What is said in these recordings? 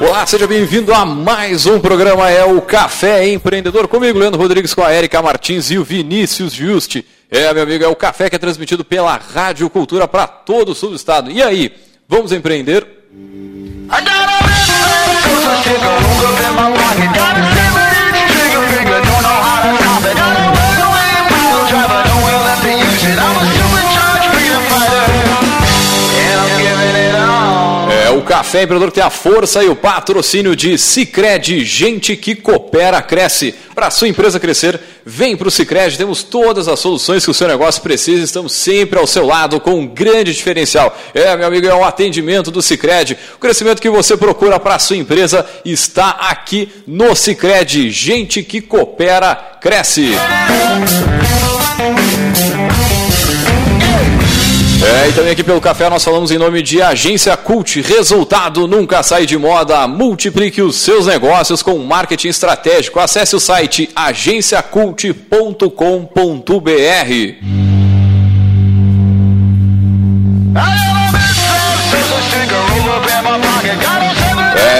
Olá, seja bem-vindo a mais um programa, é o Café Empreendedor, comigo, Leandro Rodrigues, com a Erika Martins e o Vinícius Juste. É, meu amigo, é o café que é transmitido pela Rádio Cultura para todo o sul do estado. E aí, vamos empreender? É Café Empreendedor tem a força e o patrocínio de Cicred, gente que coopera, cresce. Para sua empresa crescer, vem para o Cicred, temos todas as soluções que o seu negócio precisa, estamos sempre ao seu lado com um grande diferencial. É, meu amigo, é o atendimento do Cicred. O crescimento que você procura para sua empresa está aqui no Cicred, gente que coopera, cresce. É, e também aqui pelo café nós falamos em nome de Agência Cult. Resultado nunca sai de moda. Multiplique os seus negócios com marketing estratégico. Acesse o site agenciacult.com.br.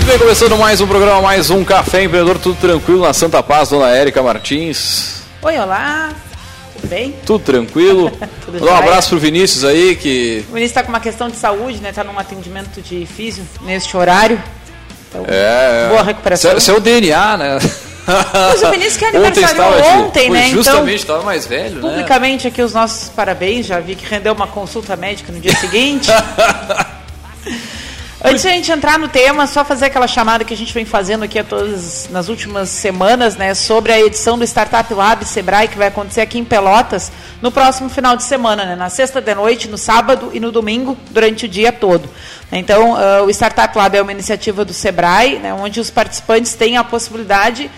Muito bem, começando mais um programa, mais um Café Empreendedor, tudo tranquilo na Santa Paz, dona Érica Martins. Oi, olá, tudo bem? Tudo tranquilo. Tudo Dá um abraço pro Vinícius aí, que. O Vinícius está com uma questão de saúde, né? Está num atendimento de físio neste horário. Então, É. boa recuperação. Seu, seu DNA, né? Mas o Vinícius que Ontem aniversariou de- ontem, foi né? Justamente, estava mais velho, né? Publicamente aqui os nossos parabéns, já vi que rendeu uma consulta médica no dia seguinte. Antes de a gente entrar no tema, só fazer aquela chamada que a gente vem fazendo aqui a todas nas últimas semanas, né, sobre a edição do Startup Lab Sebrae que vai acontecer aqui em Pelotas no próximo final de semana, né, na sexta de noite, no sábado e no domingo, durante o dia todo. Então, ah, o Startup Lab é uma iniciativa do Sebrae, né, onde os participantes têm a possibilidade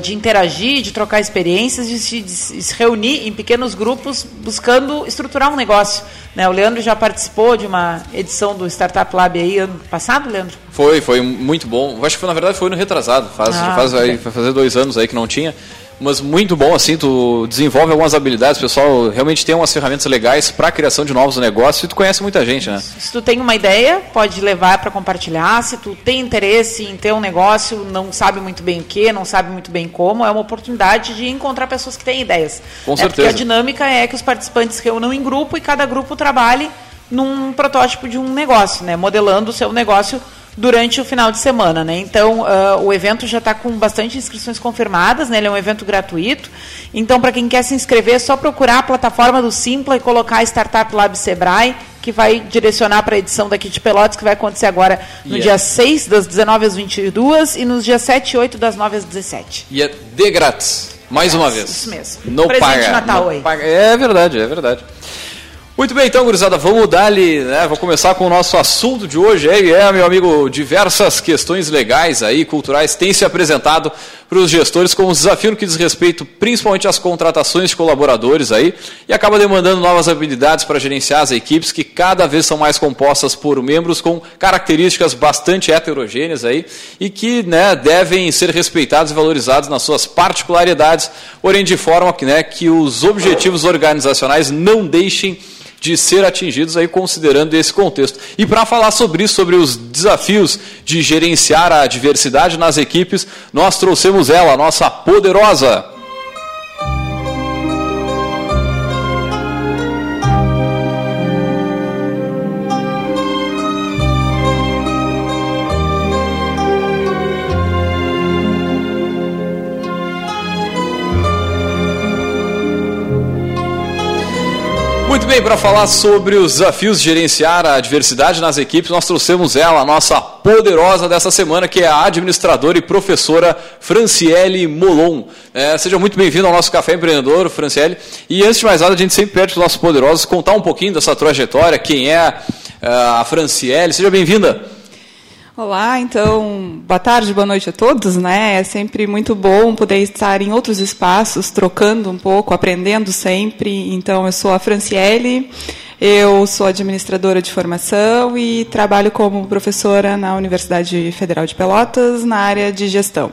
de interagir, de trocar experiências, de se, de se reunir em pequenos grupos buscando estruturar um negócio. Né? O Leandro já participou de uma edição do Startup Lab aí ano passado, Leandro? Foi, foi muito bom. Acho que foi, na verdade foi no retrasado. Faz, Ah, faz, aí, ok. vai fazer dois anos aí que não tinha. Mas muito bom, assim, tu desenvolve algumas habilidades, o pessoal realmente tem umas ferramentas legais para a criação de novos negócios e tu conhece muita gente, né? Se tu tem uma ideia, pode levar para compartilhar. Se tu tem interesse em ter um negócio, não sabe muito bem o que, não sabe muito bem como, é uma oportunidade de encontrar pessoas que têm ideias. Com É, certeza. Porque a dinâmica é que os participantes reúnam em grupo e cada grupo trabalhe num protótipo de um negócio, né? Modelando o seu negócio durante o final de semana, né? Então, ah, o evento já está com bastante inscrições confirmadas, né? Ele é um evento gratuito. Então, para quem quer se inscrever, é só procurar a plataforma do Simpla e colocar Startup Lab Sebrae, que vai direcionar para a edição daqui de Pelotas, que vai acontecer agora no E é- dia 6, das 19 às 22 e nos dias 7 e 8, das 9 às 17. E é de grátis. Mais uma vez. isso mesmo. Não Presente paga. Natal aí. paga. É verdade, é verdade. Muito bem, então, gurizada, vamos dar-lhe, né? Vou começar com o nosso assunto de hoje. Aí, é, meu amigo, diversas questões legais aí, culturais, têm se apresentado para os gestores como desafio no que diz respeito principalmente às contratações de colaboradores aí, e acaba demandando novas habilidades para gerenciar as equipes que cada vez são mais compostas por membros com características bastante heterogêneas aí, e que né, devem ser respeitados e valorizados nas suas particularidades, porém de forma que, né, que os objetivos organizacionais não deixem de ser atingidos aí considerando esse contexto. E para falar sobre isso, sobre os desafios de gerenciar a diversidade nas equipes, nós trouxemos ela, a nossa poderosa bem, para falar sobre os desafios de gerenciar a diversidade nas equipes, nós trouxemos ela, a nossa poderosa dessa semana, que é a administradora e professora Franciele Molon. É, seja muito bem-vindo ao nosso Café Empreendedor, Franciele. E antes de mais nada, a gente sempre pede para os nossos poderosos contar um pouquinho dessa trajetória, quem é é a Franciele. Seja bem-vinda. Olá, então, boa tarde, boa noite a todos, né? É sempre muito bom poder estar em outros espaços, trocando um pouco, aprendendo sempre. Então, eu sou a Franciele, eu sou administradora de formação e trabalho como professora na Universidade Federal de Pelotas, na área de gestão.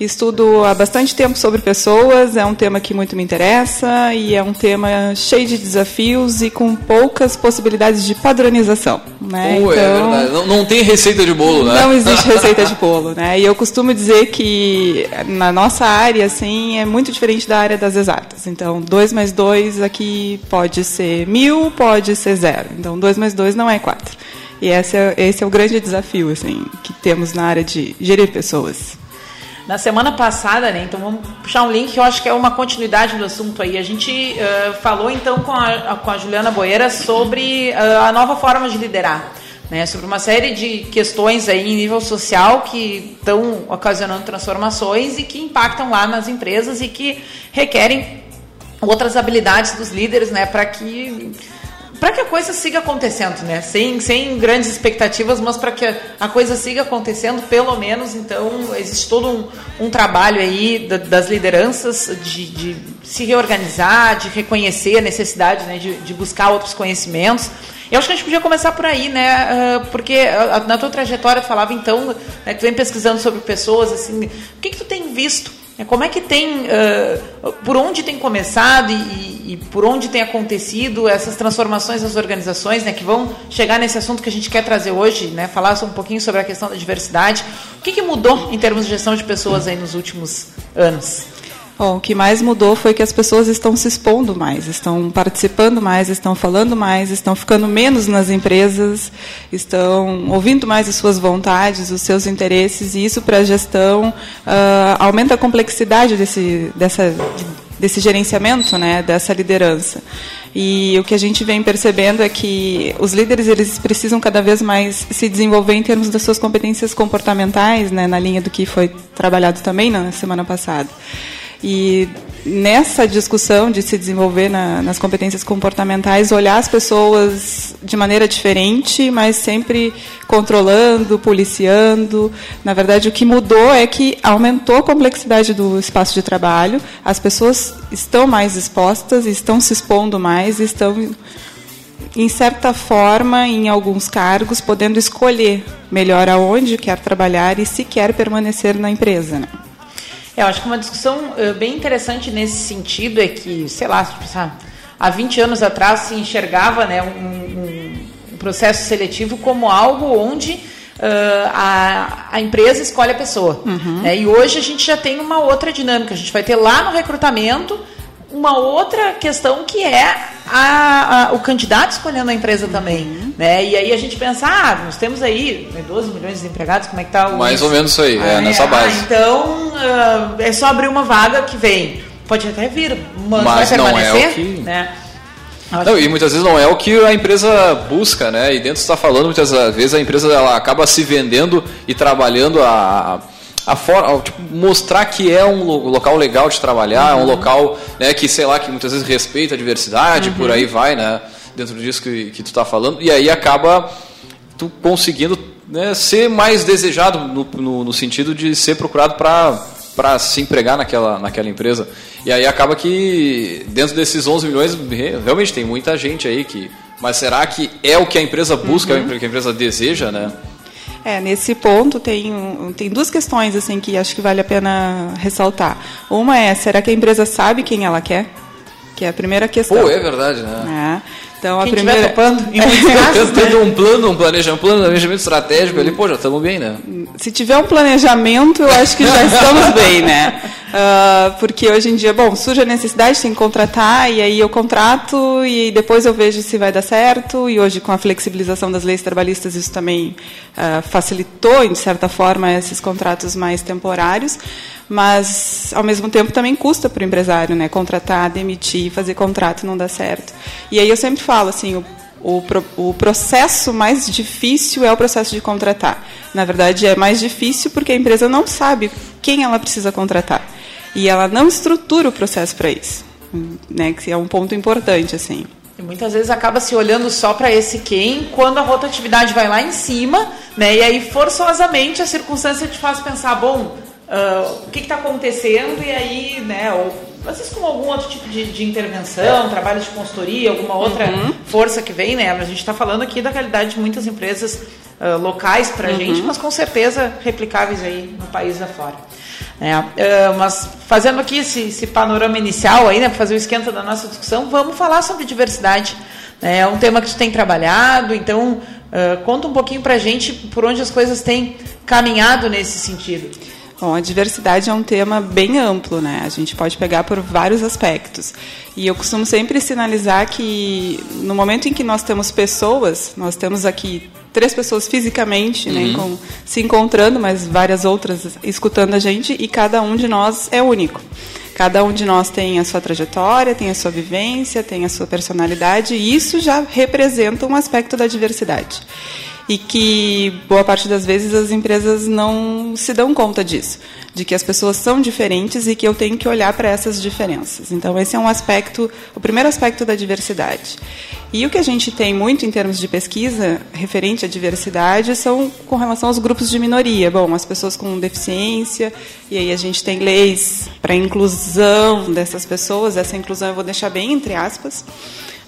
Estudo há bastante tempo sobre pessoas, é um tema que muito me interessa e é um tema cheio de desafios e com poucas possibilidades de padronização. Né? Uh, então, é. Não, não, tem receita de bolo, né? Não existe receita de bolo, né? E eu costumo dizer que na nossa área, assim, é muito diferente da área das exatas. Então, 2 mais 2 aqui pode ser mil, pode ser zero. Então, 2 mais 2 não é 4. E esse é, esse é o grande desafio, assim, que temos na área de gerir pessoas. Na semana passada, né? Então vamos puxar um link que eu acho que é uma continuidade do assunto aí. A gente uh, falou então com a, com a Juliana Boeira sobre uh, a nova forma de liderar. Né, sobre uma série de questões aí em nível social que estão ocasionando transformações e que impactam lá nas empresas e que requerem outras habilidades dos líderes né, para que para que a coisa siga acontecendo, né? Sem, sem grandes expectativas, mas para que a coisa siga acontecendo, pelo menos, então, existe todo um, um trabalho aí das lideranças de, de, se reorganizar, de reconhecer a necessidade né, de, de buscar outros conhecimentos. Eu acho que a gente podia começar por aí, né? Ah, porque na tua trajetória tu falava, então, né, que tu vem pesquisando sobre pessoas, assim, o que, que tu tem visto como é que tem, uh, por onde tem começado e, e, por onde tem acontecido essas transformações das organizações, né, que vão chegar nesse assunto que a gente quer trazer hoje, né, falar um pouquinho sobre a questão da diversidade. O que, que mudou em termos de gestão de pessoas aí nos últimos anos? Bom, o que mais mudou foi que as pessoas estão se expondo mais, estão participando mais, estão falando mais, estão ficando menos nas empresas, estão ouvindo mais as suas vontades, os seus interesses, e isso para a gestão uh, aumenta a complexidade desse, dessa, desse gerenciamento, né, dessa liderança. E o que a gente vem percebendo é que os líderes eles precisam cada vez mais se desenvolver em termos das suas competências comportamentais, né, na linha do que foi trabalhado também na semana passada. E nessa discussão de se desenvolver na, nas competências comportamentais, olhar as pessoas de maneira diferente, mas sempre controlando, policiando. Na verdade, o que mudou é que aumentou a complexidade do espaço de trabalho, as pessoas estão mais expostas, estão se expondo mais, estão em certa forma, em alguns cargos, podendo escolher melhor aonde quer trabalhar e se quer permanecer na empresa. Né? Eu acho que uma discussão uh, bem interessante nesse sentido é que, sei lá, tipo, sabe, há 20 anos atrás se enxergava né, um, um, um processo seletivo como algo onde uh, a, a, empresa escolhe a pessoa. Uhum. Né, e hoje a gente já tem uma outra dinâmica. A gente vai ter lá no recrutamento uma outra questão que é a, a, o candidato escolhendo a empresa também. Uhum. Né? E aí a gente pensa, ah, nós temos aí 12 milhões de desempregados, como é que está o. Mais ou menos isso aí, é, ah, nessa é, base. Ah, então uh, é só abrir uma vaga que vem. Pode até vir, mas, mas vai permanecer. Não é o que... né? Não, e muitas vezes não é o que a empresa busca, né? E dentro está falando, muitas vezes a empresa ela acaba se vendendo e trabalhando a, a forma, tipo, mostrar que é um local legal de trabalhar, uhum. é um local né, que, sei lá, que muitas vezes respeita a diversidade, uhum. por aí vai, né? Dentro disso que, que tu está falando, e aí acaba tu conseguindo né, ser mais desejado no, no, no sentido de ser procurado para se empregar naquela, naquela empresa. E aí acaba que dentro desses 11 milhões, realmente tem muita gente aí que. Mas será que é o que a empresa busca, uhum. é o que a empresa deseja, né? É, nesse ponto tem, tem duas questões assim que acho que vale a pena ressaltar. Uma é, será que a empresa sabe quem ela quer? Que é a primeira questão. Pô, é verdade, né? É. Então, Quem a primeira. topando, tendo um plano, um planejamento, um planejamento estratégico ali, pô, já estamos bem, né? Se tiver um planejamento, eu acho que já estamos bem, né? Uh, porque hoje em dia, bom, surge a necessidade, tem que contratar, e aí eu contrato, e depois eu vejo se vai dar certo, e hoje com a flexibilização das leis trabalhistas isso também uh, facilitou, de certa forma, esses contratos mais temporários. Mas ao mesmo tempo também custa para o empresário, né? Contratar, demitir, fazer contrato não dá certo. E aí eu sempre falo assim, o, o, o processo mais difícil é o processo de contratar. Na verdade, é mais difícil porque a empresa não sabe quem ela precisa contratar e ela não estrutura o processo para isso, né? Que é um ponto importante assim. E muitas vezes acaba se olhando só para esse quem, quando a rotatividade vai lá em cima, né? E aí forçosamente a circunstância te faz pensar, bom, uh, o que está acontecendo e aí, né? Ou, às vezes com algum outro tipo de, de intervenção, trabalho de consultoria, alguma outra uhum. força que vem, né? A gente está falando aqui da realidade de muitas empresas uh, locais para a uhum. gente, mas com certeza replicáveis aí no país afora. É, uh, mas fazendo aqui esse, esse panorama inicial aí, né, para fazer o esquenta da nossa discussão, vamos falar sobre diversidade. É um tema que tu tem trabalhado, então uh, conta um pouquinho para a gente por onde as coisas têm caminhado nesse sentido. Bom, a diversidade é um tema bem amplo, né? A gente pode pegar por vários aspectos. E eu costumo sempre sinalizar que no momento em que nós temos pessoas, nós temos aqui três pessoas fisicamente, né, uhum. né, com, se encontrando, mas várias outras escutando a gente, e cada um de nós é único. Cada um de nós tem a sua trajetória, tem a sua vivência, tem a sua personalidade, e isso já representa um aspecto da diversidade e que boa parte das vezes as empresas não se dão conta disso, de que as pessoas são diferentes e que eu tenho que olhar para essas diferenças. Então esse é um aspecto, o primeiro aspecto da diversidade. E o que a gente tem muito em termos de pesquisa referente à diversidade são com relação aos grupos de minoria. Bom, as pessoas com deficiência, e aí a gente tem leis para inclusão dessas pessoas, essa inclusão eu vou deixar bem entre aspas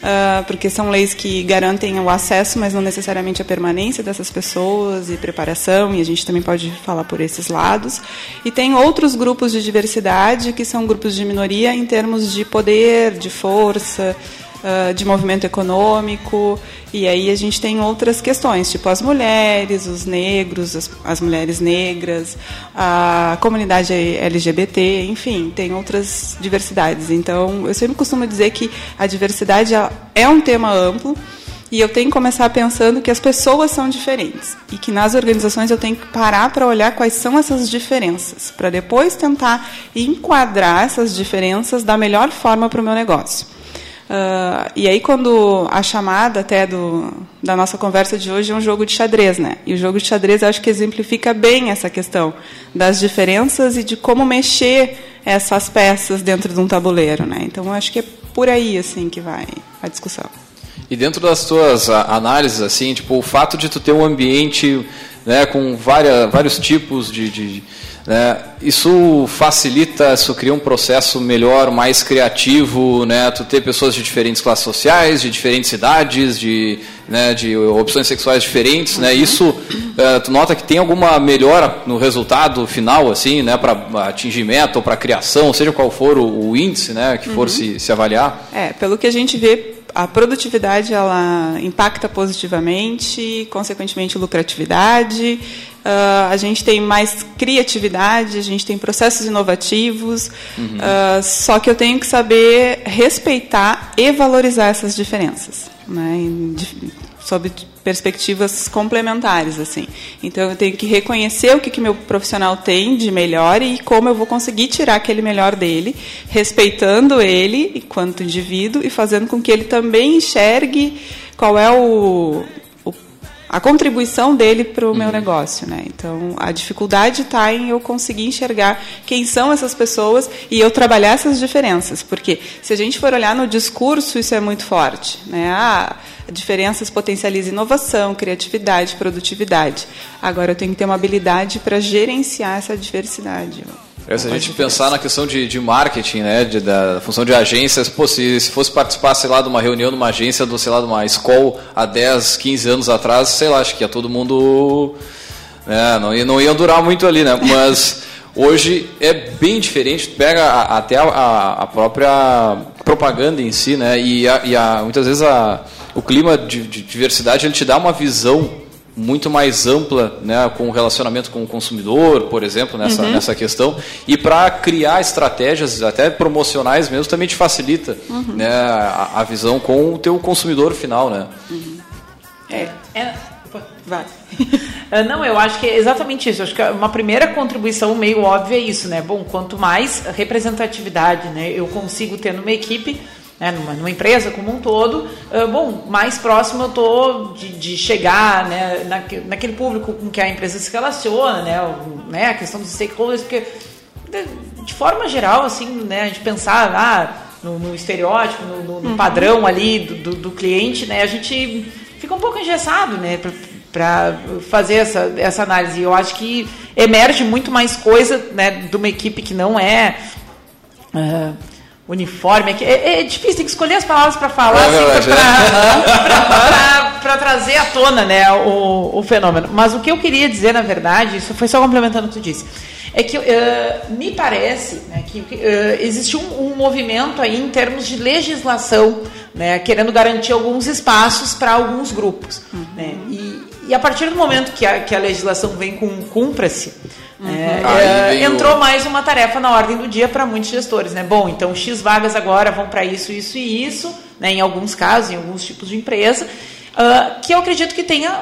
uh, porque são leis que garantem o acesso, mas não necessariamente a permanência dessas pessoas e preparação, e a gente também pode falar por esses lados. E tem outros grupos de diversidade que são grupos de minoria em termos de poder, de força, uh, de movimento econômico. E aí a gente tem outras questões, tipo as mulheres, os negros, as, as mulheres negras, a comunidade LGBT, enfim, tem outras diversidades. Então, eu sempre costumo dizer que a diversidade é um tema amplo. E eu tenho que começar pensando que as pessoas são diferentes e que nas organizações eu tenho que parar para olhar quais são essas diferenças, para depois tentar enquadrar essas diferenças da melhor forma para o meu negócio. Uh, e aí, quando a chamada até do, da nossa conversa de hoje é um jogo de xadrez, né? E o jogo de xadrez eu acho que exemplifica bem essa questão das diferenças e de como mexer essas peças dentro de um tabuleiro, né? Então, eu acho que é por aí assim que vai a discussão. E dentro das tuas análises, assim, tipo, o fato de tu ter um ambiente né, com várias, vários tipos de, de né? Isso facilita, isso cria um processo melhor, mais criativo, né? Tu ter pessoas de diferentes classes sociais, de diferentes idades, de, né, de opções sexuais diferentes, né? Isso, uh, tu nota que tem alguma melhora no resultado final, assim, né? Para atingimento ou para criação, seja qual for o, o índice, né? Que for uhum. se, se avaliar. É, pelo que a gente vê a produtividade ela impacta positivamente, consequentemente lucratividade. Uh, a gente tem mais criatividade, a gente tem processos inovativos. Uhum. Uh, só que eu tenho que saber respeitar e valorizar essas diferenças, né? sob perspectivas complementares assim. Então eu tenho que reconhecer o que que meu profissional tem de melhor e como eu vou conseguir tirar aquele melhor dele, respeitando ele enquanto indivíduo e fazendo com que ele também enxergue qual é o a contribuição dele para o uhum. meu negócio, né? Então a dificuldade está em eu conseguir enxergar quem são essas pessoas e eu trabalhar essas diferenças, porque se a gente for olhar no discurso isso é muito forte, né? Ah, diferenças potencializam inovação, criatividade, produtividade. Agora eu tenho que ter uma habilidade para gerenciar essa diversidade. É, se a gente pensar na questão de, de marketing, né, de, da função de agências, pô, se, se fosse participar, sei lá, de uma reunião, de uma agência, do, sei lá, de uma escola há 10, 15 anos atrás, sei lá, acho que ia todo mundo... Né, não, ia, não ia durar muito ali, né? Mas hoje é bem diferente, pega a, até a, a, própria propaganda em si, né? E, a, e muitas vezes o clima de, de diversidade ele te dá uma visão muito mais ampla né, com o relacionamento com o consumidor, por exemplo, nessa, uhum. nessa questão. E para criar estratégias, até promocionais mesmo, também te facilita uhum. né, a, a, visão com o teu consumidor final. Né? Uhum. É, é, vai. Ah, não, eu acho que é exatamente isso. Eu acho que uma primeira contribuição meio óbvia é isso, né? Bom, quanto mais representatividade né, eu consigo ter numa equipe, né, numa, numa, empresa como um todo, uh, bom, mais próximo eu estou de, de, chegar né, na, naquele público com que a empresa se relaciona, né, o, né, a questão dos stakeholders, porque de, de, forma geral, assim, né, a gente pensar ah, no, no estereótipo, no, no, no uhum. padrão ali do, do, do, cliente, né, a gente fica um pouco engessado, né, para fazer essa, essa análise. Eu acho que emerge muito mais coisa né, de uma equipe que não é uh, uniforme. É, é, difícil, tem que escolher as palavras para falar, é assim, para trazer à tona né, o, o fenômeno. Mas o que eu queria dizer, na verdade, isso foi só complementando o que tu disse, é que uh, me parece né, que uh, existe um, um, movimento aí em termos de legislação, né, querendo garantir alguns espaços para alguns grupos. Uhum. Né, e, e a partir do momento que a, que a legislação vem com cumpra-se, uhum. é, é, entrou mais uma tarefa na ordem do dia para muitos gestores. Né? Bom, então X vagas agora vão para isso, isso e isso, né? em alguns casos, em alguns tipos de empresa, uh, que eu acredito que tenha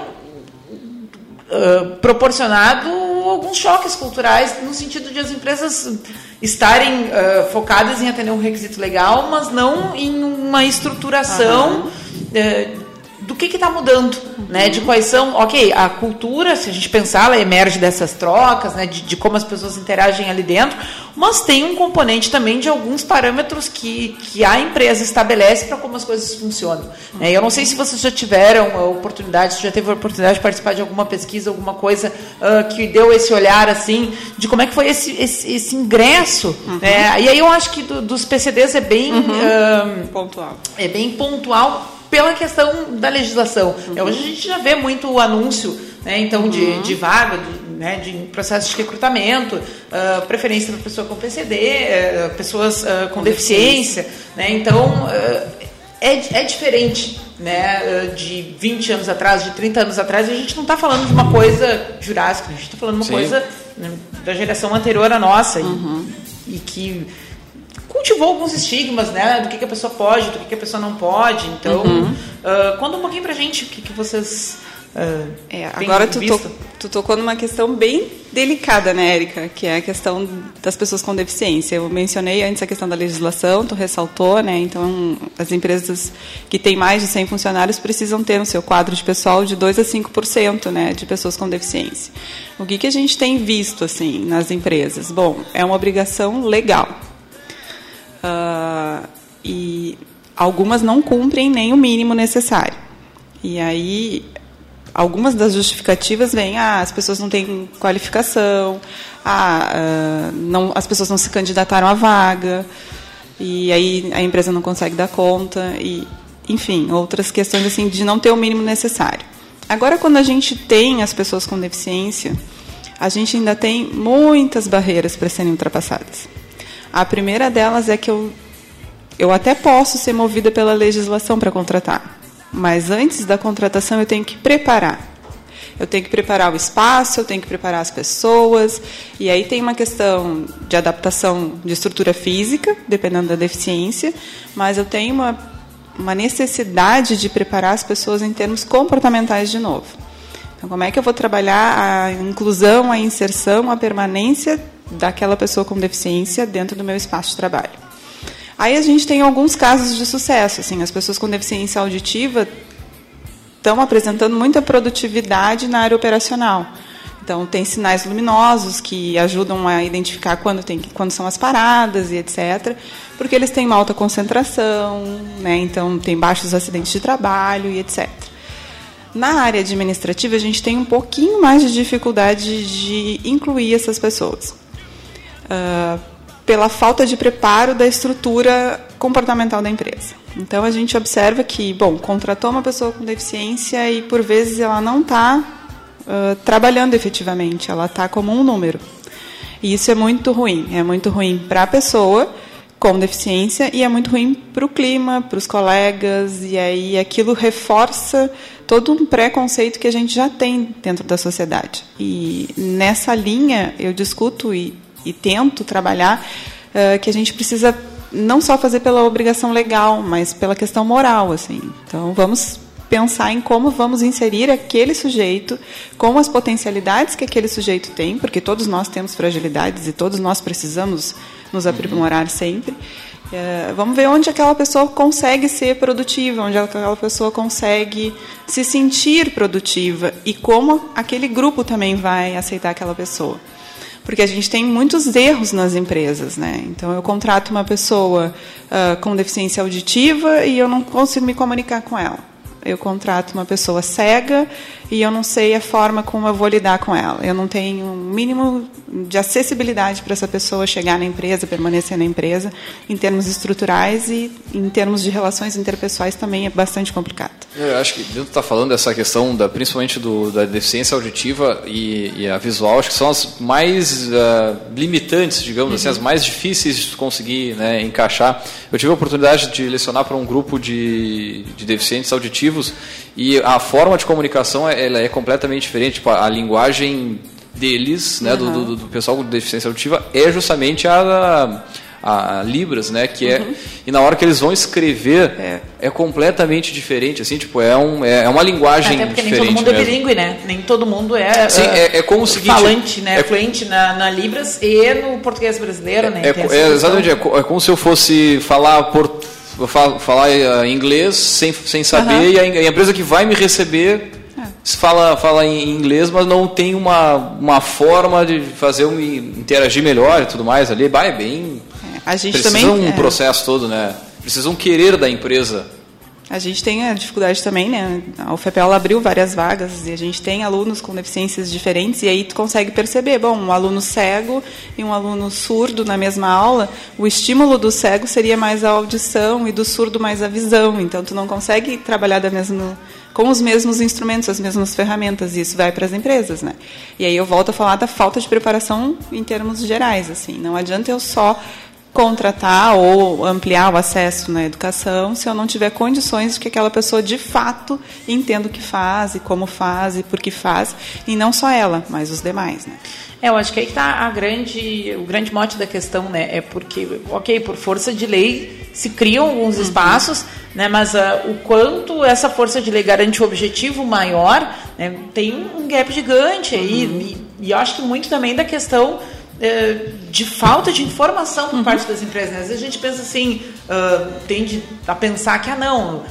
uh, proporcionado alguns choques culturais no sentido de as empresas estarem uh, focadas em atender um requisito legal, mas não em uma estruturação. Uhum do que está mudando, uhum. né? De quais são, ok, a cultura, se a gente pensar, ela emerge dessas trocas, né? De, de, como as pessoas interagem ali dentro, mas tem um componente também de alguns parâmetros que, que a empresa estabelece para como as coisas funcionam. Uhum. Né? Eu não sei se vocês já tiveram a oportunidade, se já teve a oportunidade de participar de alguma pesquisa, alguma coisa uh, que deu esse olhar assim de como é que foi esse, esse, esse ingresso, uhum. né? E aí eu acho que do, dos PCDs é bem uhum. pontual, é bem pontual pela questão da legislação. Uhum. Hoje a gente já vê muito o anúncio, né, então, uhum. de, de vaga, de, né, de processo de recrutamento, uh, preferência para pessoa com PCD, uh, ah, pessoas uh, com deficiência. Né, então, é, é diferente né, de 20 anos atrás, de 30 anos atrás. A gente não está falando de uma coisa jurássica, a gente está falando de uma Sim. coisa né, da geração anterior à nossa. Uhum. E, e que cultivou alguns estigmas, né? Do que, que a pessoa pode, do que, que a pessoa não pode. Então, uhum. uh, conta um pouquinho pra gente o que, que vocês. Uh, é, agora tu, to, tu, tocou numa questão bem delicada, né, Érica? Que é a questão das pessoas com deficiência. Eu mencionei antes a questão da legislação, tu ressaltou, né? Então, as empresas que têm mais de 100 funcionários precisam ter no seu quadro de pessoal de 2 a 5% né, de pessoas com deficiência. O que, que a gente tem visto, assim, nas empresas? Bom, é uma obrigação legal uh, e algumas não cumprem nem o mínimo necessário. E aí, algumas das justificativas vêm, ah, as pessoas não têm qualificação, ah, uh, não, as pessoas não se candidataram à vaga, e aí a empresa não consegue dar conta, e, enfim, outras questões assim de não ter o mínimo necessário. Agora, quando a gente tem as pessoas com deficiência, a gente ainda tem muitas barreiras para serem ultrapassadas. A primeira delas é que eu, eu até posso ser movida pela legislação para contratar, mas antes da contratação eu tenho que preparar. Eu tenho que preparar o espaço, eu tenho que preparar as pessoas, e aí tem uma questão de adaptação de estrutura física, dependendo da deficiência, mas eu tenho uma, uma necessidade de preparar as pessoas em termos comportamentais de novo. Então, como é que eu vou trabalhar a inclusão, a inserção, a permanência daquela pessoa com deficiência dentro do meu espaço de trabalho. Aí a gente tem alguns casos de sucesso, assim, as pessoas com deficiência auditiva estão apresentando muita produtividade na área operacional. Então tem sinais luminosos que ajudam a identificar quando tem quando são as paradas e etc, porque eles têm uma alta concentração, né? Então tem baixos acidentes de trabalho e etc. Na área administrativa a gente tem um pouquinho mais de dificuldade de incluir essas pessoas uh, pela falta de preparo da estrutura comportamental da empresa. Então a gente observa que, bom, contratou uma pessoa com deficiência e por vezes ela não está uh, trabalhando efetivamente, ela está como um número. E isso é muito ruim. É muito ruim para a pessoa com deficiência e é muito ruim para o clima, para os colegas, e aí aquilo reforça todo um preconceito que a gente já tem dentro da sociedade. E nessa linha eu discuto e e tento trabalhar uh, que a gente precisa não só fazer pela obrigação legal, mas pela questão moral, assim. Então vamos pensar em como vamos inserir aquele sujeito com as potencialidades que aquele sujeito tem, porque todos nós temos fragilidades e todos nós precisamos nos aprimorar sempre. É, vamos ver onde aquela pessoa consegue ser produtiva, onde aquela pessoa consegue se sentir produtiva e como aquele grupo também vai aceitar aquela pessoa. Porque a gente tem muitos erros nas empresas, né? Então eu contrato uma pessoa uh, com deficiência auditiva e eu não consigo me comunicar com ela eu contrato uma pessoa cega e eu não sei a forma como eu vou lidar com ela. Eu não tenho um mínimo de acessibilidade para essa pessoa chegar na empresa, permanecer na empresa, em termos estruturais e em termos de relações interpessoais também é bastante complicado. Eu acho que dentro está falando dessa questão da principalmente do, da deficiência auditiva e, e, a visual, acho que são as mais uh, limitantes, digamos uhum. assim, as mais difíceis de conseguir né, encaixar. Eu tive a oportunidade de lecionar para um grupo de, de deficientes auditivos e a forma de comunicação é, ela é completamente diferente. Tipo, a linguagem deles, né, uhum. do, do, do, pessoal com deficiência auditiva, é justamente a, a, a Libras, né, que é uhum. e na hora que eles vão escrever é, é completamente diferente, assim, tipo é um é, é uma linguagem Até porque diferente nem todo mundo mesmo. é bilíngue, né? Nem todo mundo é, Sim, é, é como o seguinte, falante, né, é, fluente na, na, Libras e no português brasileiro, né? É, é exatamente, é, é como se eu fosse falar por falar eh, inglês sem, sem saber uhum. e a, a, empresa que vai me receber é. fala, fala em inglês, mas não tem uma, uma forma de fazer eu me interagir melhor e tudo mais ali. Bah, é bem. É, a gente precisa também, um é. processo todo, né? Precisam querer da empresa a gente tem a dificuldade também, né? A UFPEL abriu várias vagas e a gente tem alunos com deficiências diferentes e aí tu consegue perceber, bom, um aluno cego e um aluno surdo na mesma aula, o estímulo do cego seria mais a audição e do surdo mais a visão. Então tu não consegue trabalhar da mesma com os mesmos instrumentos, as mesmas ferramentas, e isso vai para as empresas, né? E aí eu volto a falar da falta de preparação em termos gerais, assim. Não adianta eu só contratar ou ampliar o acesso na educação se eu não tiver condições de que aquela pessoa de fato entenda o que faz e como faz e por que faz e não só ela, mas os demais, né? É, eu acho que aí está a grande, o grande mote da questão, né? É porque, ok, por força de lei se criam alguns uhum. espaços, né? Mas uh, o quanto essa força de lei garante o um objetivo maior, né? tem um gap gigante aí uhum. e, e eu acho que muito também da questão é, de falta de informação por uhum. parte das empresas. Né? Às vezes a gente pensa assim, uh, tende a pensar que, ah, não, uh,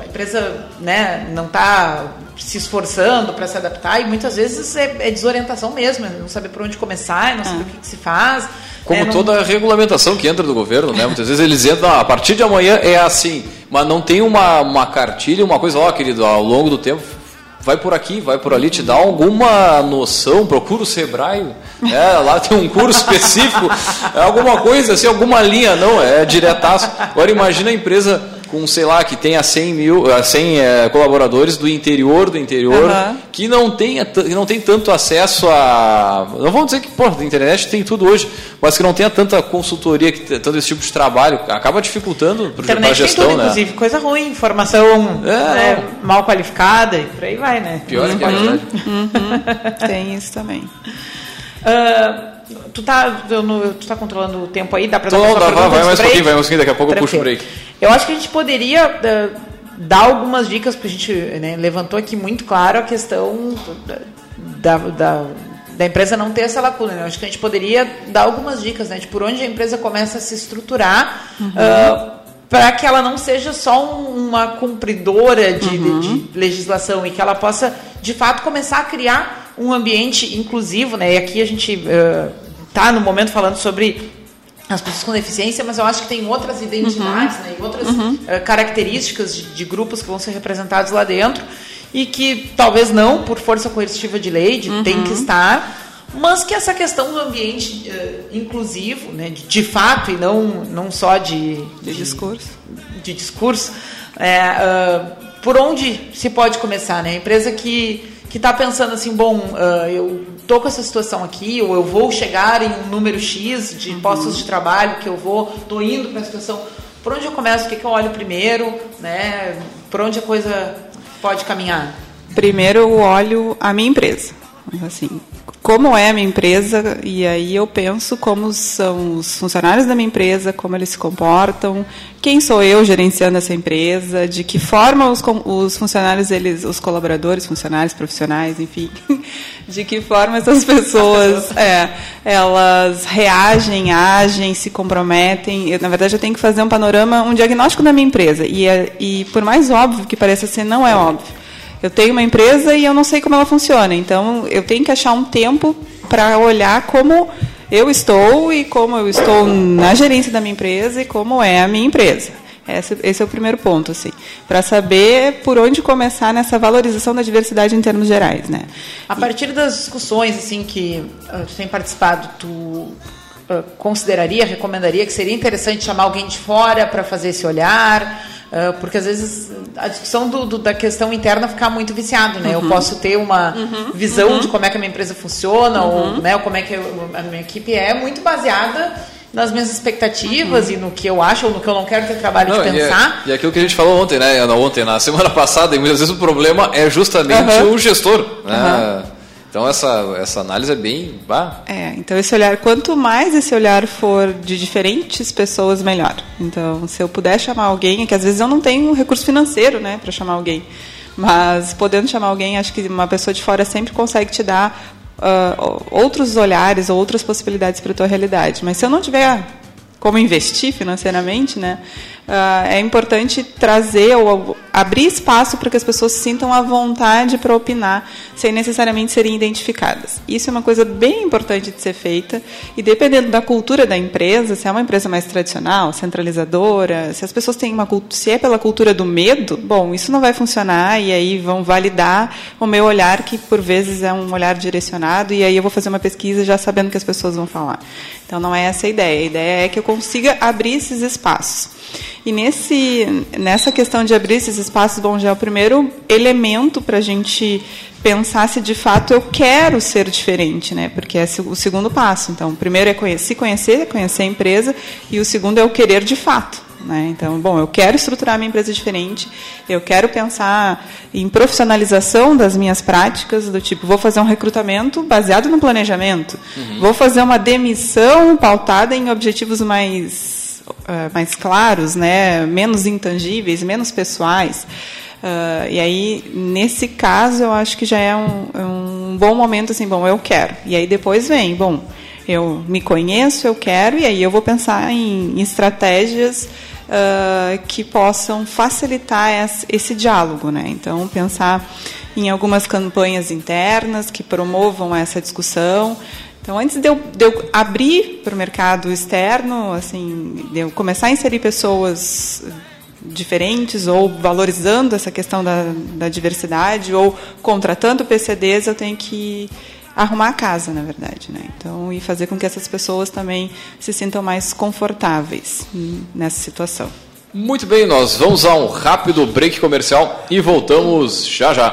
a empresa né, não está se esforçando para se adaptar, e muitas vezes é, é desorientação mesmo, é não saber por onde começar, não saber ah. o que, que, se faz. Como toda não... a regulamentação que entra do governo, né? Muitas vezes eles entram, ah, a partir de amanhã é assim, mas não tem uma, uma cartilha, uma coisa, ó, querido, ao longo do tempo vai por aqui, vai por ali, te dá alguma noção, procura o Sebrae, né? lá tem um curso específico, é alguma coisa assim, alguma linha, não, é diretaço. Agora imagina a empresa com, sei lá, que tenha 100 mil, 100 é, colaboradores do interior do interior, uhum. que não tenha que não tem tanto acesso a. Não vamos dizer que, pô, a internet tem tudo hoje, mas que não tenha tanta consultoria, que, tanto esse tipo de trabalho, acaba dificultando para a gestão, tem tudo, né? Inclusive, coisa ruim, informação é, né, mal qualificada e por aí vai, né? Pior uhum. que a verdade. Uhum. tem isso também. Uh, Tu tá, no, tu tá controlando o tempo aí? Dá para dar uma dá, vai, vai mais um pouquinho, vai mais um pouquinho, daqui a pouco Tranquilo. eu puxo o break. Eu acho que a gente poderia uh, dar algumas dicas, porque a gente né, levantou aqui muito claro a questão da, da, da, empresa não ter essa lacuna. Né? Eu acho que a gente poderia dar algumas dicas né, de por onde a empresa começa a se estruturar. Uhum. Uh, para que ela não seja só uma cumpridora de, uhum. de, de, legislação e que ela possa, de fato, começar a criar um ambiente inclusivo, né? E aqui a gente está uh, no momento falando sobre as pessoas com deficiência, mas eu acho que tem outras identidades, uhum. né? E outras uhum. uh, características de, de, grupos que vão ser representados lá dentro e que talvez não por força coercitiva de lei, de tem que uhum. estar, mas que essa questão do ambiente uh, inclusivo, né, de, de, fato e não, não só de, de, de discurso, de discurso, é, uh, por onde se pode começar, né? A empresa que que está pensando assim, bom, uh, eu tô com essa situação aqui, ou eu vou chegar em um número X de uhum. postos de trabalho, que eu vou, tô indo para a situação. Por onde eu começo? O que, que eu olho primeiro? Né? Por onde a coisa pode caminhar? Primeiro eu olho a minha empresa. Assim, como é a minha empresa e aí eu penso como são os funcionários da minha empresa, como eles se comportam, quem sou eu gerenciando essa empresa, de que forma os, os funcionários, eles, os colaboradores, funcionários, profissionais, enfim, de que forma essas pessoas, é, elas reagem, agem, se comprometem. Eu, na verdade, eu tenho que fazer um panorama, um diagnóstico da minha empresa. E, é, e por mais óbvio que pareça ser, não é. óbvio eu tenho uma empresa e eu não sei como ela funciona. Então, eu tenho que achar um tempo para olhar como eu estou e como eu estou na gerência da minha empresa e como é a minha empresa. Esse, esse é o primeiro ponto, assim, para saber por onde começar nessa valorização da diversidade em termos gerais, né? A partir das discussões, assim, que uh, tu tem participado, tu uh, consideraria, recomendaria que seria interessante chamar alguém de fora para fazer esse olhar? Uh, porque às vezes a discussão do, do, da questão interna fica muito viciado, né? Uhum. Eu posso ter uma uhum. visão uhum. de como é que a minha empresa funciona ou uhum. né, como é que eu, a minha equipe é muito baseada nas minhas expectativas uhum. e no que eu acho ou no que eu não quero ter trabalho não, de é- pensar. E, é, e aquilo que a gente falou ontem, né? Ontem, na semana passada, e muitas vezes o problema é justamente o gestor. Né? Então essa, essa análise é bem. Bah. É, então esse olhar, quanto mais esse olhar for de diferentes pessoas, melhor. Então, se eu puder chamar alguém, é que às vezes eu não tenho recurso financeiro né, para chamar alguém. Mas podendo chamar alguém, acho que uma pessoa de fora sempre consegue te dar uh, outros olhares, outras possibilidades para a tua realidade. Mas se eu não tiver como investir financeiramente, né? Uh, é importante trazer ou abrir espaço para que as pessoas sintam a vontade para opinar, sem necessariamente serem identificadas. Isso é uma coisa bem importante de ser feita, e dependendo da cultura da empresa, se é uma empresa mais tradicional, centralizadora, se as pessoas têm uma se é pela cultura do medo, bom, isso não vai funcionar, e aí vão validar o meu olhar, que por vezes é um olhar direcionado, e aí eu vou fazer uma pesquisa já sabendo que as pessoas vão falar. Então não é essa a ideia. A ideia é que eu consiga abrir esses espaços. E nesse, nessa questão de abrir esses espaços, bom, já é o primeiro elemento para a gente pensar se de fato eu quero ser diferente, né? Porque é o segundo passo. Então, o primeiro é conhecer, se conhecer, conhecer a empresa, e o segundo é o querer de fato. Né? Então, bom, eu quero estruturar minha empresa diferente, eu quero pensar em profissionalização das minhas práticas, do tipo, vou fazer um recrutamento baseado no planejamento, uhum. vou fazer uma demissão pautada em objetivos mais, uh, mais claros, né? menos intangíveis, menos pessoais. Uh, e aí, nesse caso, eu acho que já é um, um bom momento, assim, bom, eu quero. E aí depois vem, bom, eu me conheço, eu quero, e aí eu vou pensar em, estratégias uh, que possam facilitar esse, esse diálogo. Né? Então, pensar em algumas campanhas internas que promovam essa discussão. Então, antes de eu, de eu abrir para o mercado externo, assim, de eu começar a inserir pessoas diferentes ou valorizando essa questão da, da diversidade ou contratando PCDs, eu tenho que arrumar a casa, na verdade, né? Então, e fazer com que essas pessoas também se sintam mais confortáveis nessa situação. Muito bem, nós vamos a um rápido break comercial e voltamos já já.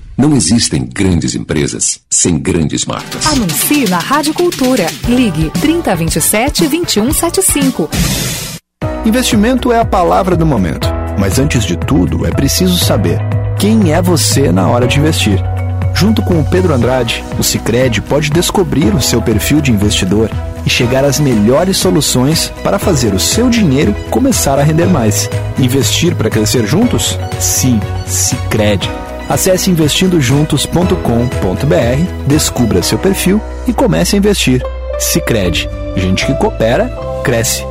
Não existem grandes empresas sem grandes marcas. Anuncie na Rádio Cultura. Ligue 3027 2175. Investimento é a palavra do momento. Mas antes de tudo, é preciso saber quem é você na hora de investir. Junto com o Pedro Andrade, o Cicred pode descobrir o seu perfil de investidor e chegar às melhores soluções para fazer o seu dinheiro começar a render mais. Investir para crescer juntos? Sim, Cicred. Acesse investindojuntos.com.br, descubra seu perfil e comece a investir. Cicred. Gente que coopera, cresce.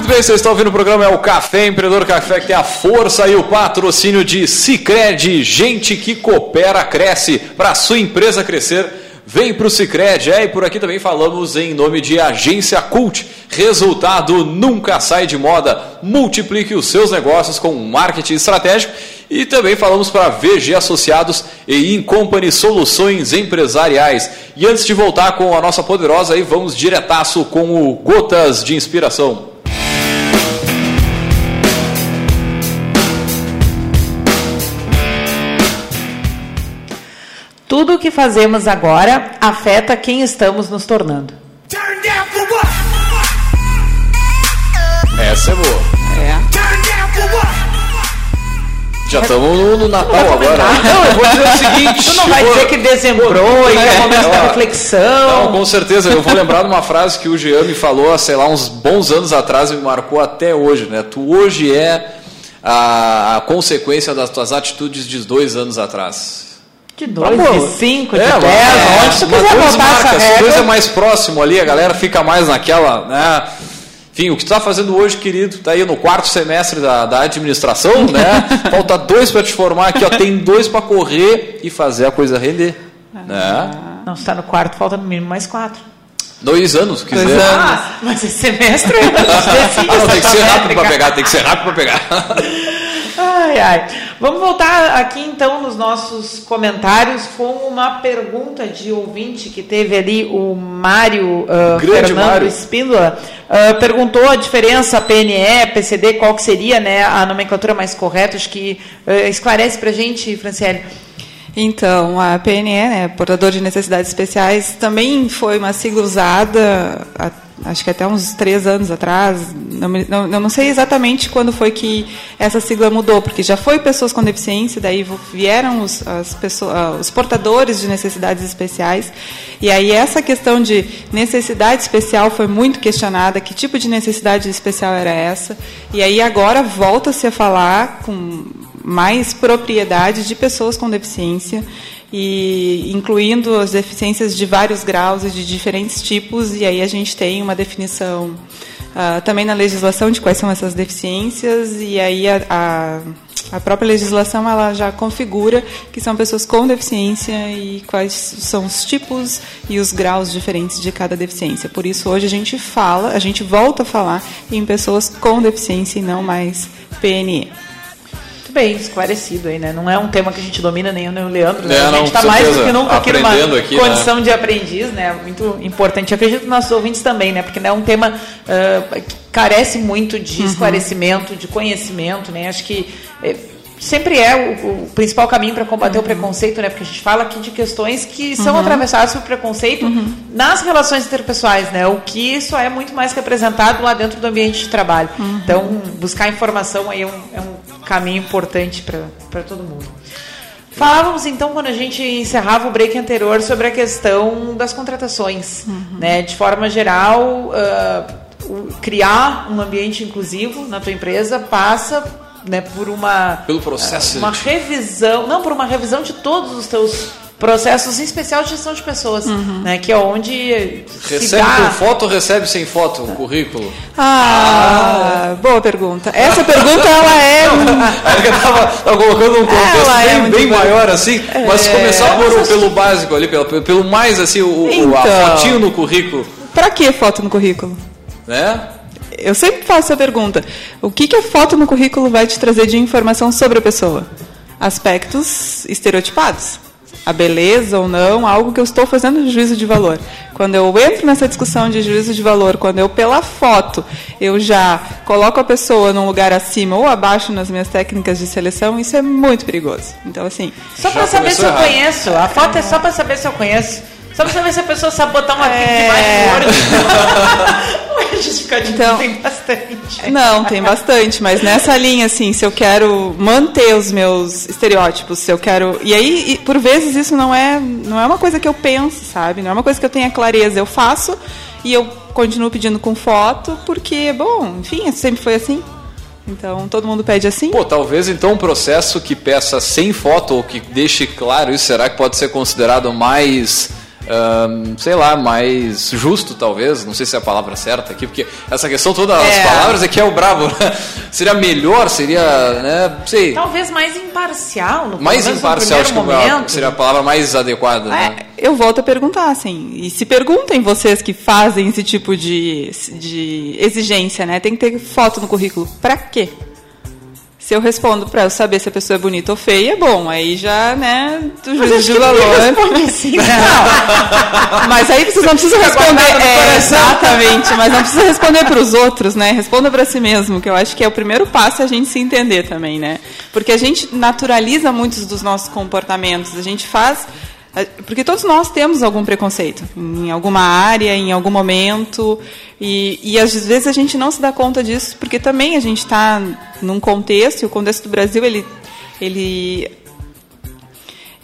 Muito bem, vocês estão ouvindo o programa, é o Café Empreendedor Café, que tem a força e o patrocínio de Cicred, gente que coopera, cresce, para a sua empresa crescer, vem para o Cicred. É, e por aqui também falamos em nome de Agência Cult, resultado nunca sai de moda, multiplique os seus negócios com marketing estratégico e também falamos para VG Associados e Incompany Soluções Empresariais. E antes de voltar com a nossa poderosa, aí vamos diretaço com o Gotas de Inspiração. Tudo o que fazemos agora afeta quem estamos nos tornando. Essa é boa. É. Já estamos no, no Natal agora. Não, eu vou dizer o seguinte. Tu não vai dizer que dezembrou e que é o momento da reflexão. Não, com certeza. Eu vou lembrar de uma frase que o Jean me falou, sei lá, uns bons anos atrás e me marcou até hoje, né? Tu hoje é a, a consequência das tuas atitudes de dois anos atrás. De dois, Tá bom. de cinco, de É, dez, mas- onde tu quiser dois botar essa marca, se dois é regra. mais próximo ali, a galera fica mais naquela, né? Enfim, o que tu tá fazendo hoje, querido, tá aí no quarto semestre da, da administração, né? Falta dois para te formar aqui, ó. Tem dois para correr e fazer a coisa render. Né? Não, está no quarto, falta no mínimo mais quatro. Dois anos, se quiser. Dois anos. Ah, mas esse semestre gente decide Ah, não, essa tem que ser rápido métrica. para pegar, tem que ser rápido para pegar. Ai, ai. Vamos voltar aqui então nos nossos comentários com uma pergunta de ouvinte que teve ali o Mário Grande Fernando Mário. Espíndola. ah, perguntou a diferença PNE, PCD, qual que seria né, a nomenclatura mais correta. Acho que ah, esclarece para a gente, Franciele. Então, a PNE, né, portador de necessidades especiais, também foi uma sigla usada, a, acho que até uns três anos atrás. Não, não, não, sei exatamente quando foi que essa sigla mudou, porque já foi pessoas com deficiência, daí vieram os, as pessoas, ah, os portadores de necessidades especiais, e aí essa questão de necessidade especial foi muito questionada, que tipo de necessidade especial era essa, e aí agora volta-se a falar com mais propriedade de pessoas com deficiência e incluindo as deficiências de vários graus e de diferentes tipos e aí a gente tem uma definição uh, também na legislação de quais são essas deficiências e aí a, a, a, própria legislação ela já configura que são pessoas com deficiência e quais são os tipos e os graus diferentes de cada deficiência. Por isso hoje a gente fala a gente volta a falar em pessoas com deficiência e não mais PNE muito bem esclarecido aí, né? Não é um tema que a gente domina nem eu nem o Leandro, né? É, a gente está mais do que nunca aqui numa aqui, né? condição né? de aprendiz, né? Muito importante. Eu acredito nos nossos ouvintes também, né? Porque é um tema uh, que carece muito de uhum. esclarecimento, de conhecimento, né? Acho que sempre é o, o principal caminho para combater uhum. o preconceito, né? Porque a gente fala aqui de questões que são uhum. atravessadas por preconceito uhum. nas relações interpessoais, né? O que isso é muito mais representado lá dentro do ambiente de trabalho. Uhum. Então, buscar informação aí é um, é um caminho importante para todo mundo. Falávamos então quando a gente encerrava o break anterior sobre a questão das contratações, uhum. né? De forma geral, uh, criar um ambiente inclusivo na tua empresa passa né, por uma pelo processo uma de... revisão, não por uma revisão de todos os teus processos, em especial de gestão de pessoas, uhum. né, que é onde recebe dá... com foto ou recebe sem foto o currículo? Ah, ah, boa pergunta. Essa pergunta ela é eu tava, tava colocando um contexto é bem, bem maior assim, mas é... começar por, pelo básico ali, pelo, pelo mais assim o, então, a fotinho no currículo. Para que foto no currículo? Né? Eu sempre faço a pergunta: o que, que a foto no currículo vai te trazer de informação sobre a pessoa? Aspectos estereotipados. A beleza ou não, algo que eu estou fazendo de juízo de valor. Quando eu entro nessa discussão de juízo de valor, quando eu, pela foto, eu já coloco a pessoa num lugar acima ou abaixo nas minhas técnicas de seleção, isso é muito perigoso. Então, assim. Só para saber se eu errado. conheço. A foto é só para saber se eu conheço. Só pra saber se a pessoa sabe botar uma é... demais no olho. justificativa então, tem bastante. Não, tem bastante, mas nessa linha, assim, se eu quero manter os meus estereótipos, se eu quero. E aí, e, por vezes, isso não é, não é uma coisa que eu penso, sabe? Não é uma coisa que eu tenha clareza. Eu faço e eu continuo pedindo com foto, porque, bom, enfim, sempre foi assim. Então, todo mundo pede assim? Pô, talvez então um processo que peça sem foto ou que deixe claro isso, será que pode ser considerado mais um, sei lá, mais justo, talvez. Não sei se é a palavra certa aqui, porque essa questão toda é. palavras aqui é o brabo. Né? Seria melhor, seria, né? Sei. Talvez mais imparcial. No, mais imparcial, acho momento. que seria a palavra mais adequada. É, né? Eu volto a perguntar, assim. E se perguntem vocês que fazem esse tipo de, de exigência, né? Tem que ter foto no currículo. Para quê? Se eu respondo para eu saber se a pessoa é bonita ou feia, bom, aí já, né, do juízo de valor. Assim, não. mas aí vocês não precisam responder. É, exatamente, mas não precisa responder para os outros, né? Responda para si mesmo, que eu acho que é o primeiro passo a gente se entender também, né? Porque a gente naturaliza muitos dos nossos comportamentos, a gente faz porque todos nós temos algum preconceito em alguma área, em algum momento, e, e às vezes a gente não se dá conta disso, porque também a gente está num contexto, e o contexto do Brasil ele, ele,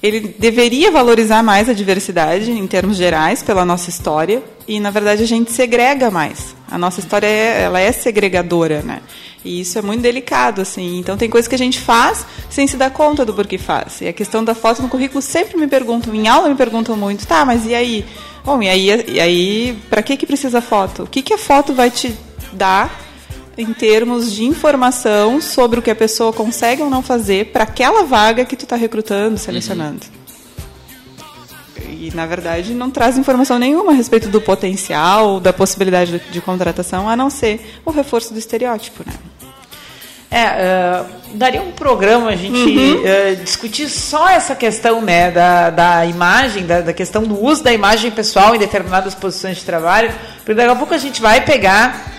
ele deveria valorizar mais a diversidade em termos gerais pela nossa história, e na verdade a gente segrega mais. A nossa história é, ela é segregadora, né? E isso é muito delicado, assim. Então tem coisas que a gente faz sem se dar conta do porquê faz. E a questão da foto no currículo sempre me perguntam, em aula me perguntam muito, tá, mas e aí? Bom, e aí, e aí para que, que precisa foto? O que, que a foto vai te dar em termos de informação sobre o que a pessoa consegue ou não fazer para aquela vaga que tu está recrutando, selecionando? Uhum. E, na verdade, não traz informação nenhuma a respeito do potencial, da possibilidade de, contratação, a não ser o reforço do estereótipo, né? É, uh, daria um programa a gente uhum. uh, discutir só essa questão né, da, da imagem, da, da, questão do uso da imagem pessoal em determinadas posições de trabalho, porque daqui a pouco a gente vai pegar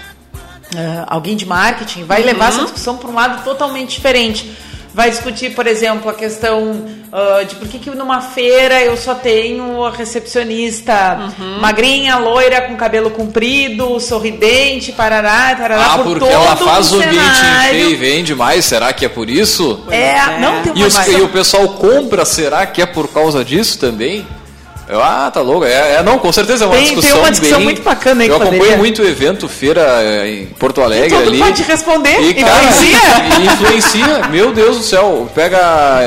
uh, alguém de marketing, vai uhum. levar essa discussão para um lado totalmente diferente. Vai discutir, por exemplo, a questão Uh, de por que, que numa feira eu só tenho a recepcionista Uhum. magrinha, loira, com cabelo comprido, sorridente, parará, tarará, Ah, por porque todo ela faz o cenário. e vende mais, será que é por isso? É, não tem E, uma os- mais. e o pessoal compra, será que é por causa disso também? Eu, ah, tá louco. É, é, não, com certeza é uma Tem- tem discussão. uma discussão bem- muito bacana aí Eu que acompanho poderia- muito evento, feira é, em Porto Alegre Todo ali. pode responder, E, cara, influencia. e influencia. Meu Deus do céu. Pega.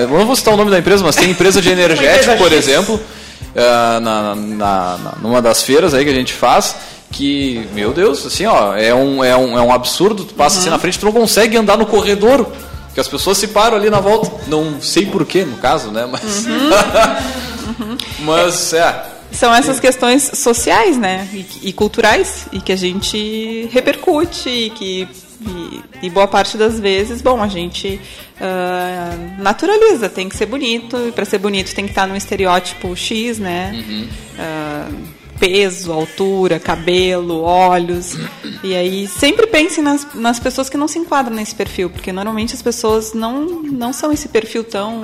Eu não vou citar o nome da empresa, mas tem empresa de energético, por exemplo, ah, na, na, na- numa das feiras aí que a gente faz. Que, meu Deus, assim, ó, é um, é um, é um absurdo. Tu passa Uhum. assim na frente, tu não consegue andar no corredor. Porque as pessoas se param ali na volta. Não sei porquê, no caso, né? Mas. Uhum. mas, é. São essas questões sociais, né? E, e culturais, e que a gente repercute, e que. E, e boa parte das vezes, bom, a gente ah, naturaliza, tem que ser bonito, e para ser bonito tem que estar num estereótipo X, né? Ah, peso, altura, cabelo, olhos. E aí sempre pensem nas, nas pessoas que não se enquadram nesse perfil, porque normalmente as pessoas não, não são esse perfil tão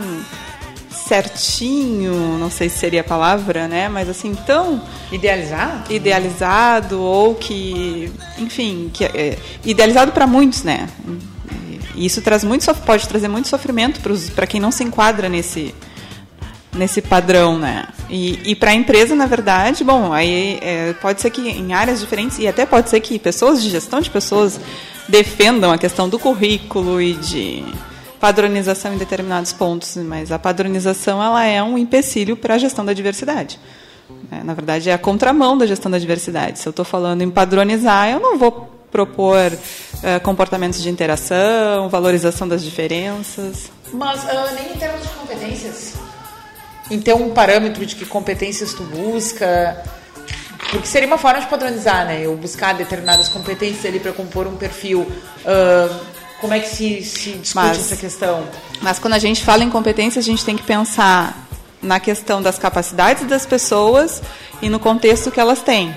certinho, não sei se seria a palavra, né? Mas assim, tão idealizado, idealizado ou que, enfim, que é idealizado para muitos, né? E isso traz muito, pode trazer muito sofrimento para quem não se enquadra nesse nesse padrão, né? E, e para a empresa, na verdade, bom, aí é, pode ser que em áreas diferentes e até pode ser que pessoas de gestão de pessoas defendam a questão do currículo e de padronização em determinados pontos, mas a padronização ela é um empecilho para a gestão da diversidade. É, na verdade, é a contramão da gestão da diversidade. Se eu estou falando em padronizar, eu não vou propor eh, comportamentos de interação, valorização das diferenças. Mas ah, nem em termos de competências. Ter um parâmetro de que competências tu busca. Porque seria uma forma de padronizar, né? Eu buscar determinadas competências ali para compor um perfil. Ah, como é que se, se discute Mas- essa questão? Mas quando a gente fala em competências, a gente tem que pensar na questão das capacidades das pessoas e no contexto que elas têm.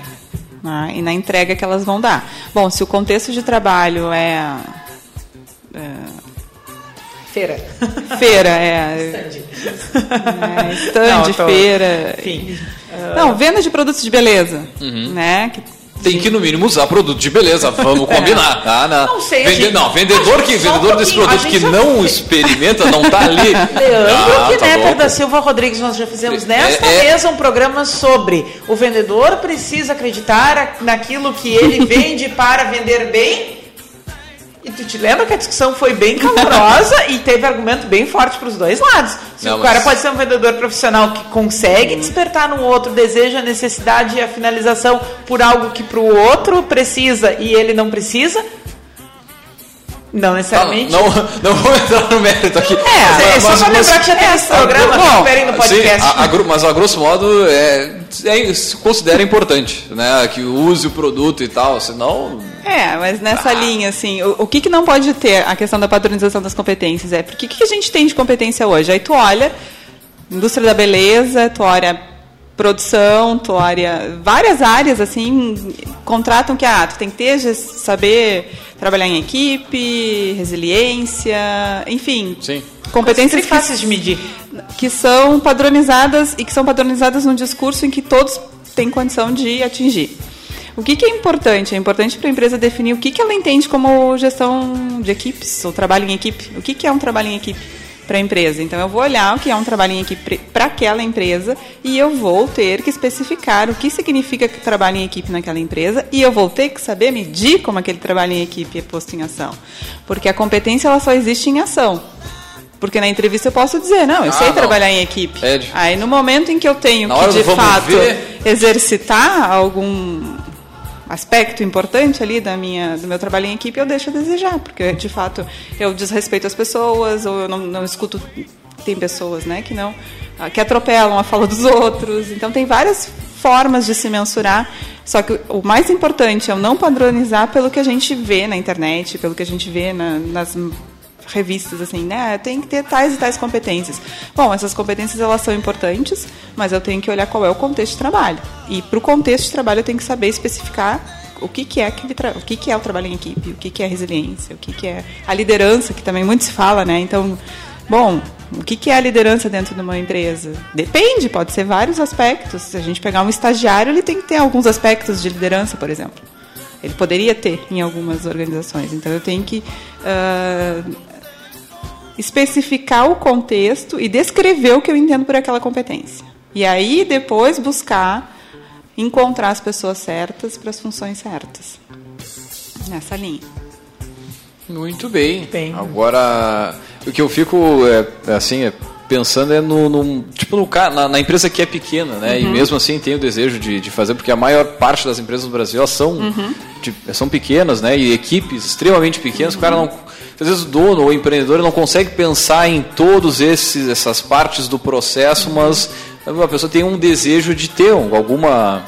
né? E na entrega que elas vão dar. Bom, se o contexto de trabalho é. é Feira. Feira, é. é stand, Não, tô- feira. Enfim. Não, venda de produtos de beleza. Uhum. Né? Que- Tem que, no mínimo, usar produto de beleza. Vamos combinar, tá? Na- Não sei, Vende- gente- não, vendedor, que, um vendedor desse produto que já não experimenta, não tá ali. Leandro Ah, tá Knetter louco. da Silva Rodrigues, nós já fizemos nesta é- mesa um programa sobre o vendedor precisa acreditar naquilo que ele vende para vender bem. E tu te lembra que a discussão foi bem calorosa e teve argumento bem forte para os dois lados. Se Não, o cara mas- pode ser um vendedor profissional que consegue despertar no outro, deseja a necessidade e a finalização por algo que para o outro precisa e ele não precisa, não necessariamente. não, não vou entrar no mérito aqui. É, é só pra lembrar que já teve esse programa, Bom, superem no podcast. sim, a- a mas a grosso modo é, é- se considera importante, né? Que use o produto e tal, senão. É, mas nessa linha, assim, o, o que, que não pode ter a questão da padronização das competências? É porque o que, que a gente tem de competência hoje? Aí tu olha, indústria da beleza, tu olha produção, tu olha várias áreas, assim, contratam que, ah, tu tem que ter, saber trabalhar em equipe, resiliência, enfim. Sim. Competências Sempre fáceis de medir. que são padronizadas e que são padronizadas num discurso em que todos têm condição de atingir. O que, que é importante? É importante para a empresa definir o que, que ela entende como gestão de equipes, ou trabalho em equipe. O que, que é um trabalho em equipe para a empresa? Então, eu vou olhar o que é um trabalho em equipe para aquela empresa e eu vou ter que especificar o que significa que trabalho em equipe naquela empresa e eu vou ter que saber medir como aquele trabalho em equipe é posto em ação. Porque a competência ela só existe em ação. Porque na entrevista eu posso dizer, não, eu Ah, sei não. trabalhar em equipe. É Aí no momento em que eu tenho Na que de fato ver- exercitar algum aspecto importante ali da minha, do meu trabalho em equipe, eu deixo a desejar, porque de fato eu desrespeito as pessoas, ou eu não, não escuto. Tem pessoas né, que não. ah, que atropelam a fala dos outros. Então tem várias formas de se mensurar. Só que o mais importante é o não padronizar pelo que a gente vê na internet, pelo que a gente vê na- nas revistas assim, né? Tem que ter tais e tais competências. Bom, essas competências elas são importantes, mas eu tenho que olhar qual é o contexto de trabalho. E para o contexto de trabalho eu tenho que saber especificar o que, que é aquele o que, que é o trabalho em equipe, o que, que é resiliência, o que, que é a liderança, que também muito se fala, né? Então, bom, O que, que é a liderança dentro de uma empresa? Depende, pode ser vários aspectos. Se a gente pegar um estagiário, ele tem que ter alguns aspectos de liderança, por exemplo. Ele poderia ter em algumas organizações. Então eu tenho que uh, especificar o contexto e descrever o que eu entendo por aquela competência. E aí depois buscar encontrar as pessoas certas para as funções certas. Nessa linha. Muito bem. bem. Agora, o que eu fico é, assim, é pensando é no, no tipo no, na, na, empresa que é pequena, né? Uhum. E mesmo assim tem o desejo de, de fazer, porque a maior parte das empresas no Brasil são, uhum. de, são pequenas, né? E equipes extremamente pequenas, uhum. o cara não às vezes o dono ou o empreendedor não consegue pensar em todos esses essas partes do processo, mas a pessoa tem um desejo de ter alguma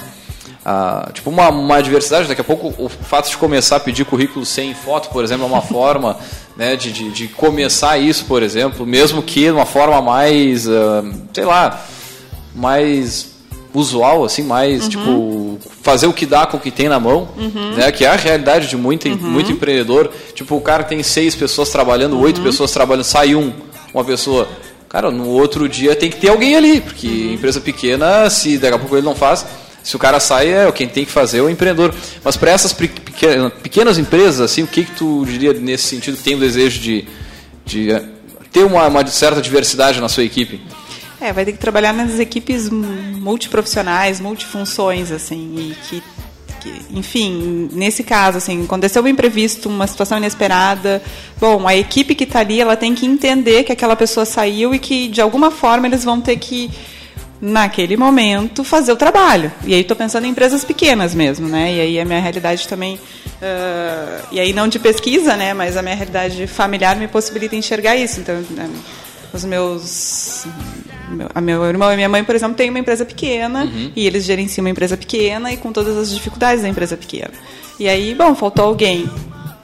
ah, tipo uma, uma diversidade. Daqui a pouco o fato de começar a pedir currículo sem foto, por exemplo, é uma forma né, de, de, de, começar isso, por exemplo, mesmo que de uma forma mais, uh, sei lá, mais usual, assim, mais uhum. tipo fazer o que dá com o que tem na mão, uhum. né? Que é a realidade de muito, uhum. muito empreendedor. Tipo, o cara tem seis pessoas trabalhando, oito uhum. pessoas trabalhando, sai um, uma pessoa. Cara, no outro dia tem que ter alguém ali, porque uhum. empresa pequena, se daqui a pouco ele não faz, se o cara sai, é quem tem que fazer é o empreendedor. Mas para essas pequenas empresas, assim, o que, que tu diria nesse sentido que tem o desejo de, de eh, ter uma, uma certa diversidade na sua equipe? É, vai ter que trabalhar nas equipes multiprofissionais, multifunções, assim, e que, que, enfim, nesse caso, assim, aconteceu um imprevisto, uma situação inesperada, bom, a equipe que está ali, ela tem que entender que aquela pessoa saiu e que, de alguma forma, eles vão ter que naquele momento, fazer o trabalho. E aí estou pensando em empresas pequenas mesmo, né? E aí a minha realidade também, uh, e aí não de pesquisa, né? Mas a minha realidade familiar me possibilita enxergar isso. Então, né? os meus a meu irmão e minha mãe, por exemplo, têm uma empresa pequena uhum. e eles gerenciam uma empresa pequena e com todas as dificuldades da empresa pequena. E aí, bom, faltou alguém.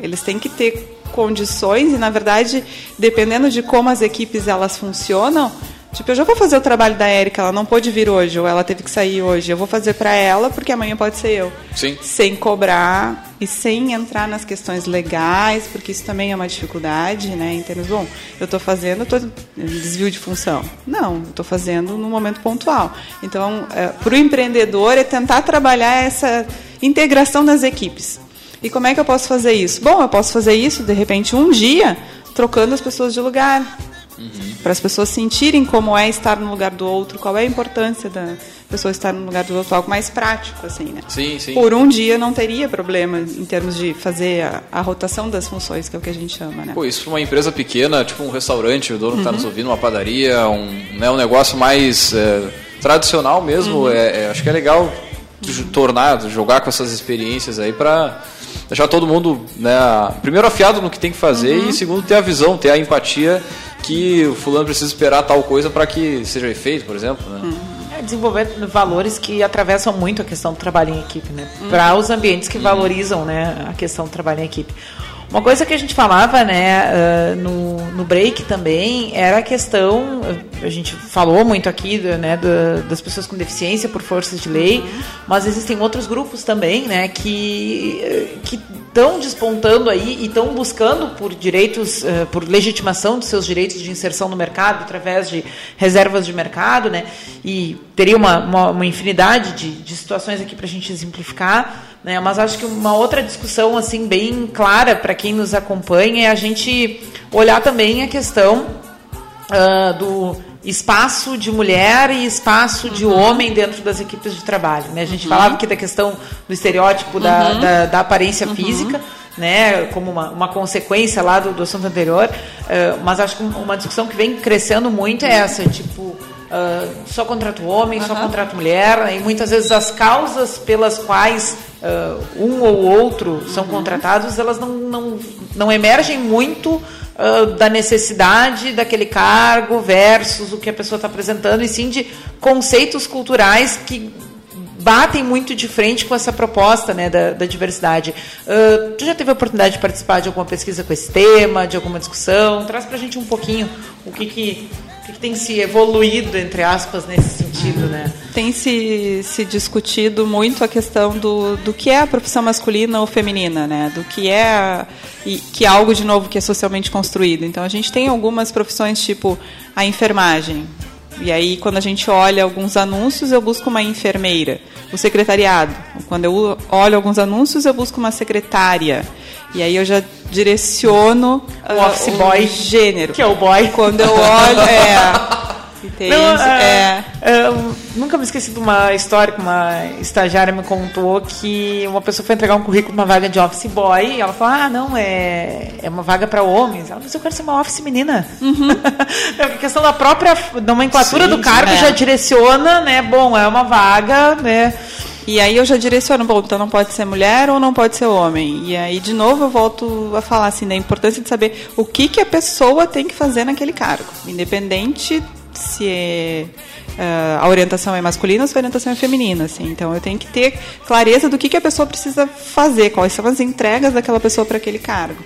Eles têm que ter condições e, na verdade, dependendo de como as equipes elas funcionam, Tipo, eu já vou fazer o trabalho da Érica, ela não pôde vir hoje, ou ela teve que sair hoje. Eu vou fazer para ela, porque amanhã pode ser eu. Sim. Sem cobrar e sem entrar nas questões legais, porque isso também é uma dificuldade, né? Em termos, bom, eu estou fazendo, eu tô desvio de função. Não, eu estou fazendo no momento pontual. Então, é, para o empreendedor é tentar trabalhar essa integração das equipes. E como é que eu posso fazer isso? Bom, eu posso fazer isso, de repente, um dia, trocando as pessoas de lugar Uhum. Para as pessoas sentirem como é estar no lugar do outro, qual é a importância da pessoa estar no lugar do outro, algo mais prático, assim, né? Sim, sim. Por um dia não teria problema em termos de fazer a, a rotação das funções, que é o que a gente chama, né? Pô, isso para uma empresa pequena, tipo um restaurante, o dono uhum. está nos ouvindo, uma padaria, um, né, um negócio mais é, tradicional mesmo, uhum. é, é, acho que é legal tornar, jogar com essas experiências aí para deixar todo mundo, né, primeiro afiado no que tem que fazer uhum. e segundo ter a visão, ter a empatia que o fulano precisa esperar tal coisa para que seja feito, por exemplo, né? Uhum. É desenvolver valores que atravessam muito a questão do trabalho em equipe, né? Uhum. Para os ambientes que uhum. valorizam, né, a questão do trabalho em equipe. Uma coisa que a gente falava né, uh, no, no break também era a questão, a gente falou muito aqui né, das pessoas com deficiência por forças de lei, mas existem outros grupos também né, que estão despontando aí e estão buscando por direitos, por legitimação dos seus direitos de inserção no mercado através de reservas de mercado, né, e teria uma, uma, uma infinidade de, de situações aqui para a gente exemplificar né? Mas acho que uma outra discussão assim bem clara para quem nos acompanha é a gente olhar também a questão uh, do espaço de mulher e espaço de uhum. homem dentro das equipes de trabalho. Né? A gente uhum. falava aqui da questão do estereótipo da, uhum. da, da, aparência uhum. física, né? como uma, uma consequência lá do, do assunto anterior, uh, mas acho que uma discussão que vem crescendo muito é essa, tipo, Uh, só contrato homem, uhum. só contrato mulher, e muitas vezes as causas pelas quais uh, um ou outro são uhum. contratados, elas não, não, não emergem muito uh, da necessidade daquele cargo versus o que a pessoa está apresentando, e sim de conceitos culturais que batem muito de frente com essa proposta né, da, da diversidade. Uh, tu já teve a oportunidade de participar de alguma pesquisa com esse tema, de alguma discussão? Traz para a gente um pouquinho o que, que que, tem se evoluído, entre aspas, nesse sentido, né? Tem se, se discutido muito a questão do, do que é a profissão masculina ou feminina, né? Do que é e que é algo de novo que é socialmente construído. Então a gente tem algumas profissões tipo a enfermagem. E aí quando a gente olha alguns anúncios, eu busco uma enfermeira. O secretariado. Quando eu olho alguns anúncios, eu busco uma secretária. E aí eu já direciono o uh, office boy gênero. Que é o boy. Quando eu olho, é. Não, é, é, nunca me esqueci de uma história que uma estagiária me contou que uma pessoa foi entregar um currículo uma vaga de office boy e ela falou: Ah, não, é, é uma vaga para homens. Ela, mas eu quero ser uma office menina. Uhum. a questão da própria nomenclatura sim, do cargo é. já direciona, né? Bom, é uma vaga, né? E aí eu já direciono, bom, então não pode ser mulher ou não pode ser homem. E aí, de novo, eu volto a falar assim, da importância de saber o que, que a pessoa tem que fazer naquele cargo. Independente se é, uh, a orientação é masculina ou se a orientação é feminina. Assim. Então eu tenho que ter clareza do que, que a pessoa precisa fazer, quais são as entregas daquela pessoa para aquele cargo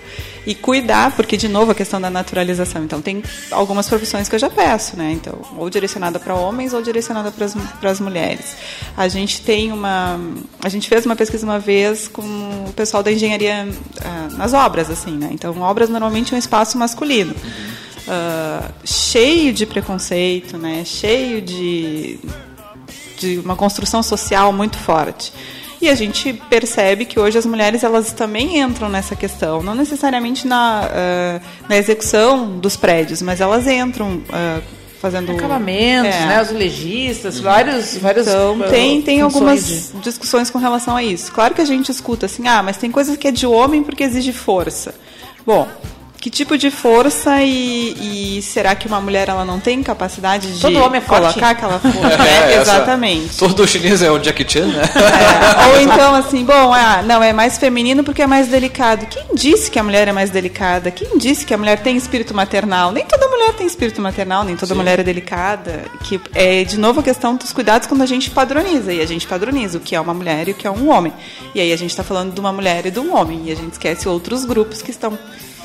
e cuidar, porque de novo a questão da naturalização. Então tem algumas profissões que eu já peço, né? Então, ou direcionada para homens ou direcionada para as mulheres. A gente tem uma, a gente fez uma pesquisa uma vez com o pessoal da engenharia uh, nas obras, assim, né? Então, obras normalmente é um espaço masculino. Uh, cheio de preconceito, né? Cheio de de uma construção social muito forte. E a gente percebe que hoje as mulheres elas também entram nessa questão, não necessariamente na, uh, na execução dos prédios, mas elas entram uh, fazendo acabamentos, é. né, os legistas, vários, vários então tem tem algumas de... discussões com relação a isso. Claro que a gente escuta assim, ah, mas tem coisas que é de homem porque exige força. Bom, que tipo de força e, e, será que uma mulher ela não tem capacidade de todo homem é colocar forte. aquela força? É, Exatamente. Todo chinês é o Jackie Chan, né? É. Ou então assim, bom, ah, não, é mais feminino porque é mais delicado. Quem disse que a mulher é mais delicada? Quem disse que a mulher tem espírito maternal? Nem toda mulher tem espírito maternal, nem toda Sim. mulher é delicada. Que é de novo a questão dos cuidados quando a gente padroniza. E a gente padroniza o que é uma mulher e o que é um homem. E aí a gente está falando de uma mulher e de um homem. E a gente esquece outros grupos que estão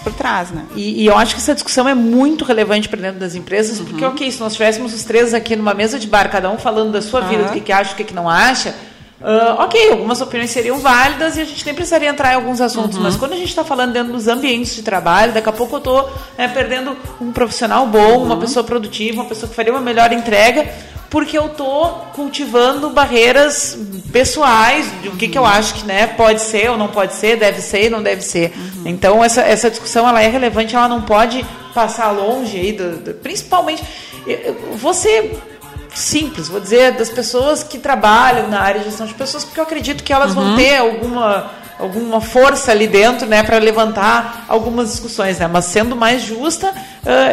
por trás, né? E, e, eu acho que essa discussão é muito relevante para dentro das empresas, porque, uhum. ok, se nós tivéssemos os três aqui numa mesa de bar, cada um falando da sua vida, do que, que acha, o que, que não acha, Uh, ok, algumas opiniões seriam válidas e a gente nem precisaria entrar em alguns assuntos, uhum. mas quando a gente está falando dentro dos ambientes de trabalho, daqui a pouco eu estou né, perdendo um profissional bom, uhum. uma pessoa produtiva, uma pessoa que faria uma melhor entrega, porque eu estou cultivando barreiras pessoais de o que, que eu acho que né, pode ser ou não pode ser, deve ser não deve ser. Uhum. Então essa, essa discussão ela é relevante, ela não pode passar longe aí, do, do, principalmente você simples, vou dizer, das pessoas que trabalham na área de gestão de pessoas, porque eu acredito que elas uhum. vão ter alguma, alguma força ali dentro, né, para levantar algumas discussões, né, mas sendo mais justa,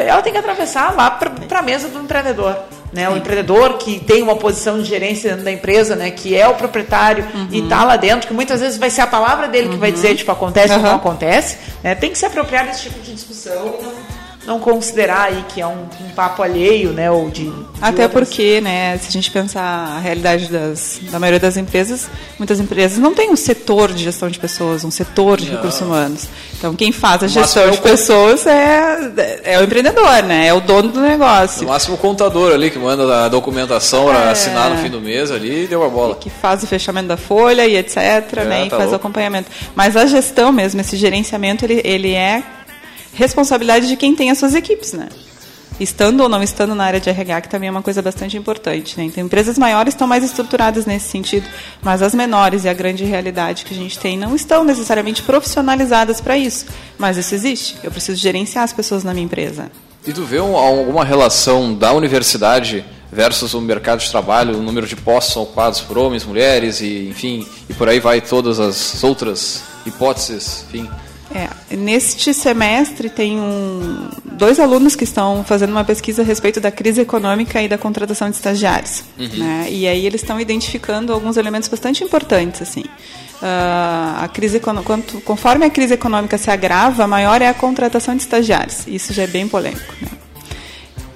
ela tem que atravessar lá para a mesa do empreendedor. Né, o empreendedor que tem uma posição de gerência dentro da empresa, né, que é o proprietário uhum. e está lá dentro, que muitas vezes vai ser a palavra dele que vai uhum. dizer, tipo, acontece ou não acontece, né, tem que se apropriar desse tipo de discussão não considerar aí que é um, um papo alheio, né, ou de, de até outras... porque, né, se a gente pensar a realidade das, da maioria das empresas, muitas empresas não têm um setor de gestão de pessoas, um setor de não. recursos humanos. Então, quem faz a gestão de pessoas é, é o empreendedor, né, é o dono do negócio. No máximo o contador ali que manda a documentação para é... assinar no fim do mês ali e deu a bola. E que faz o fechamento da folha e etc, é, né, e tá faz louco. o acompanhamento. Mas a gestão mesmo, esse gerenciamento, ele, ele é responsabilidade de quem tem as suas equipes, né? Estando ou não estando na área de RH, que também é uma coisa bastante importante. Né? Então, empresas maiores estão mais estruturadas nesse sentido, mas as menores e a grande realidade que a gente tem não estão necessariamente profissionalizadas para isso. Mas isso existe. Eu preciso gerenciar as pessoas na minha empresa. E tu vê alguma relação da universidade versus o mercado de trabalho, o número de postos ocupados por homens, mulheres e enfim, e por aí vai todas as outras hipóteses, enfim. É, neste semestre tem um, dois alunos que estão fazendo uma pesquisa a respeito da crise econômica e da contratação de estagiários. Uhum. Né? E aí eles estão identificando alguns elementos bastante importantes. assim. Uh, a crise, quanto, conforme a crise econômica se agrava, maior é a contratação de estagiários. Isso já é bem polêmico. Né?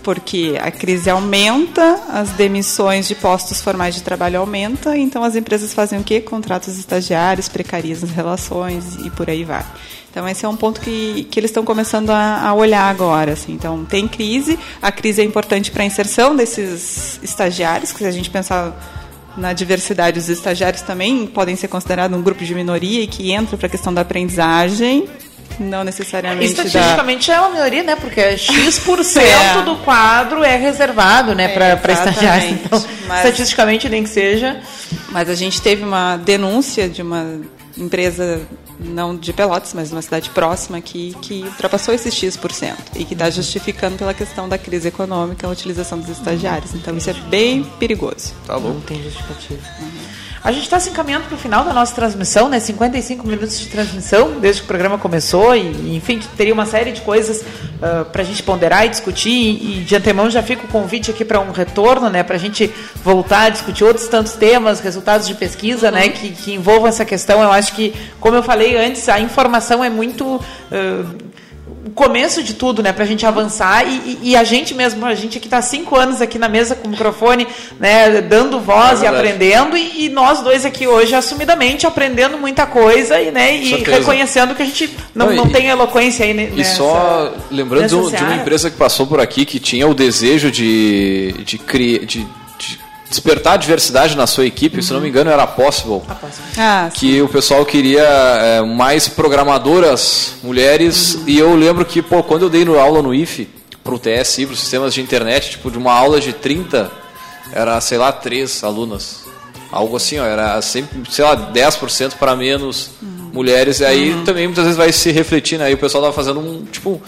porque a crise aumenta, as demissões de postos formais de trabalho aumenta, então as empresas fazem o quê? Contratos estagiários, precarizam as relações e por aí vai. Então esse é um ponto que, que eles estão começando a, a olhar agora. Assim. Então tem crise, a crise é importante para a inserção desses estagiários, que se a gente pensar na diversidade, os estagiários também podem ser considerados um grupo de minoria e que entra para a questão da aprendizagem, não necessariamente Estatisticamente da... é uma minoria, né? Porque X% é. do quadro é reservado né, é, para estagiários. Então, mas, estatisticamente nem que seja. Mas a gente teve uma denúncia de uma empresa não de Pelotas, mas de uma cidade próxima que, que ultrapassou esses X% e que está justificando pela questão da crise econômica a utilização dos estagiários. Então isso é bem perigoso. Tá bom. Não tem justificativa. Uhum. A gente está se encaminhando para o final da nossa transmissão, né? 55 minutos de transmissão desde que o programa começou e, enfim, teria uma série de coisas uh, para a gente ponderar e discutir e, e, de antemão já fica o convite aqui para um retorno, né? Para a gente voltar a discutir outros tantos temas, resultados de pesquisa, né? Que, que envolvam essa questão. Eu acho que, como eu falei antes, a informação é muito uh, começo de tudo, né, para a gente avançar e, e, a gente mesmo, a gente que está cinco anos aqui na mesa com o microfone, né, dando voz é e aprendendo e, e, nós dois aqui hoje assumidamente aprendendo muita coisa e, né, e reconhecendo que a gente não, não, não tem eloquência aí nessa, E só lembrando de, um, de, uma empresa que passou por aqui que tinha o desejo de, de, criar, de despertar a diversidade na sua equipe, uhum. se não me engano era Possible, a Possible. Ah, que o pessoal queria é, mais programadoras mulheres uhum. e eu lembro que pô, quando eu dei no aula no IFE para o TSI, para os sistemas de internet, tipo de uma aula de 30, era sei lá, três alunas. Algo assim, ó, era sempre, sei lá, 10% para menos uhum. mulheres, e aí uhum. também muitas vezes vai se refletir, né? Aí o pessoal tava fazendo um, tipo,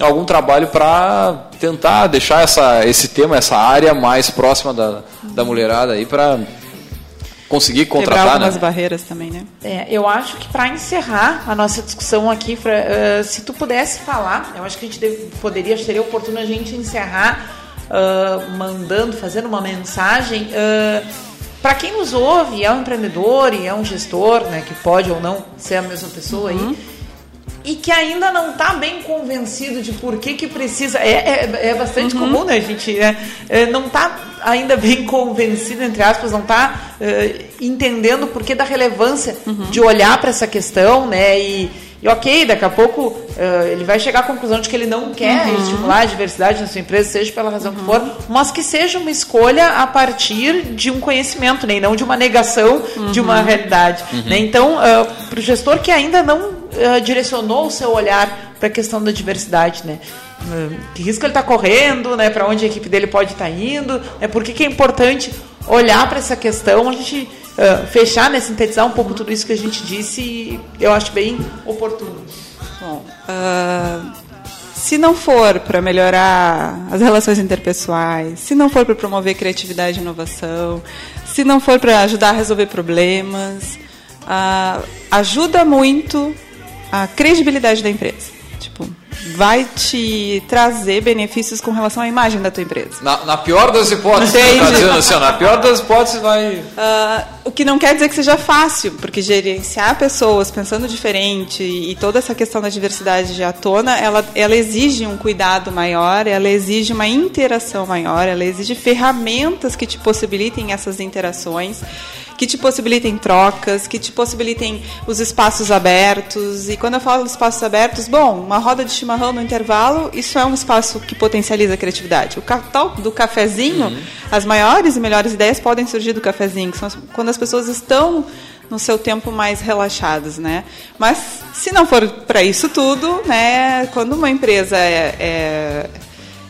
algum trabalho para tentar deixar essa, esse tema, essa área mais próxima da, da mulherada aí para conseguir contratar, Quebrar algumas né? barreiras também, né? É, eu acho que para encerrar a nossa discussão aqui, uh, se tu pudesse falar, eu acho que a gente deve, poderia, seria oportuno a gente encerrar uh, mandando, fazendo uma mensagem uh, para quem nos ouve, é um empreendedor e é um gestor, né, que pode ou não ser a mesma pessoa uhum. aí e que ainda não está bem convencido de por que, que precisa. É, é, é bastante uhum. comum, né, a gente? Né? É, não está ainda bem convencido, entre aspas, não está uh, entendendo por que da relevância uhum. de olhar para essa questão, né? E, e ok, daqui a pouco uh, ele vai chegar à conclusão de que ele não quer uhum. estimular a diversidade na sua empresa, seja pela razão uhum. que for, mas que seja uma escolha a partir de um conhecimento, né, e não de uma negação uhum. de uma uhum. realidade. Uhum. Né? Então, uh, para o gestor que ainda não uh, direcionou o seu olhar para a questão da diversidade, né? que risco ele está correndo, né? Para onde a equipe dele pode estar tá indo, né? Por que, que é importante olhar para essa questão, a gente uh, fechar, né, sintetizar um pouco tudo isso que a gente disse, eu acho bem oportuno. Bom, uh, se não for para melhorar as relações interpessoais, se não for para promover criatividade e inovação, se não for para ajudar a resolver problemas, uh, ajuda muito a credibilidade da empresa. Tipo, vai te trazer benefícios com relação à imagem da tua empresa. Na, na pior das hipóteses, tá dizendo assim, na pior das hipóteses vai. Uh, o que não quer dizer que seja fácil, porque gerenciar pessoas pensando diferente e toda essa questão da diversidade à tona, ela, ela exige um cuidado maior, ela exige uma interação maior, ela exige ferramentas que te possibilitem essas interações que te possibilitem trocas, que te possibilitem os espaços abertos. E quando eu falo espaços abertos, bom, uma roda de chimarrão no intervalo, isso é um espaço que potencializa a criatividade. O tal do cafezinho, uhum. as maiores e melhores ideias podem surgir do cafezinho, que são quando as pessoas estão no seu tempo mais relaxadas, né? Mas se não for para isso tudo, né? Quando uma empresa é, é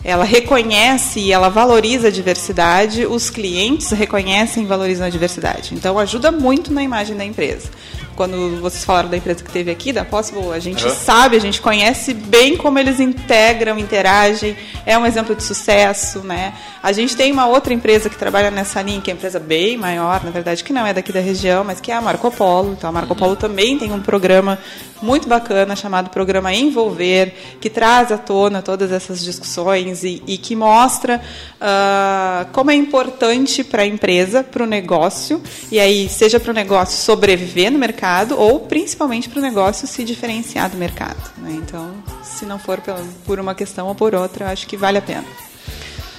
ela reconhece e ela valoriza a diversidade, os clientes reconhecem e valorizam a diversidade. Então ajuda muito na imagem da empresa quando vocês falaram da empresa que teve aqui, da Possible, a gente uhum. sabe, a gente conhece bem como eles integram, interagem, é um exemplo de sucesso, né? A gente tem uma outra empresa que trabalha nessa linha, que é uma empresa bem maior, na verdade, que não é daqui da região, mas que é a Marco Polo. Então, a Marco uhum. Polo também tem um programa muito bacana chamado Programa Envolver, que traz à tona todas essas discussões e, e que mostra uh, como é importante para a empresa, para o negócio, e aí, seja para o negócio sobreviver no mercado, mercado ou principalmente para o negócio se diferenciar do mercado. Né? Então, se não for por uma questão ou por outra, acho que vale a pena.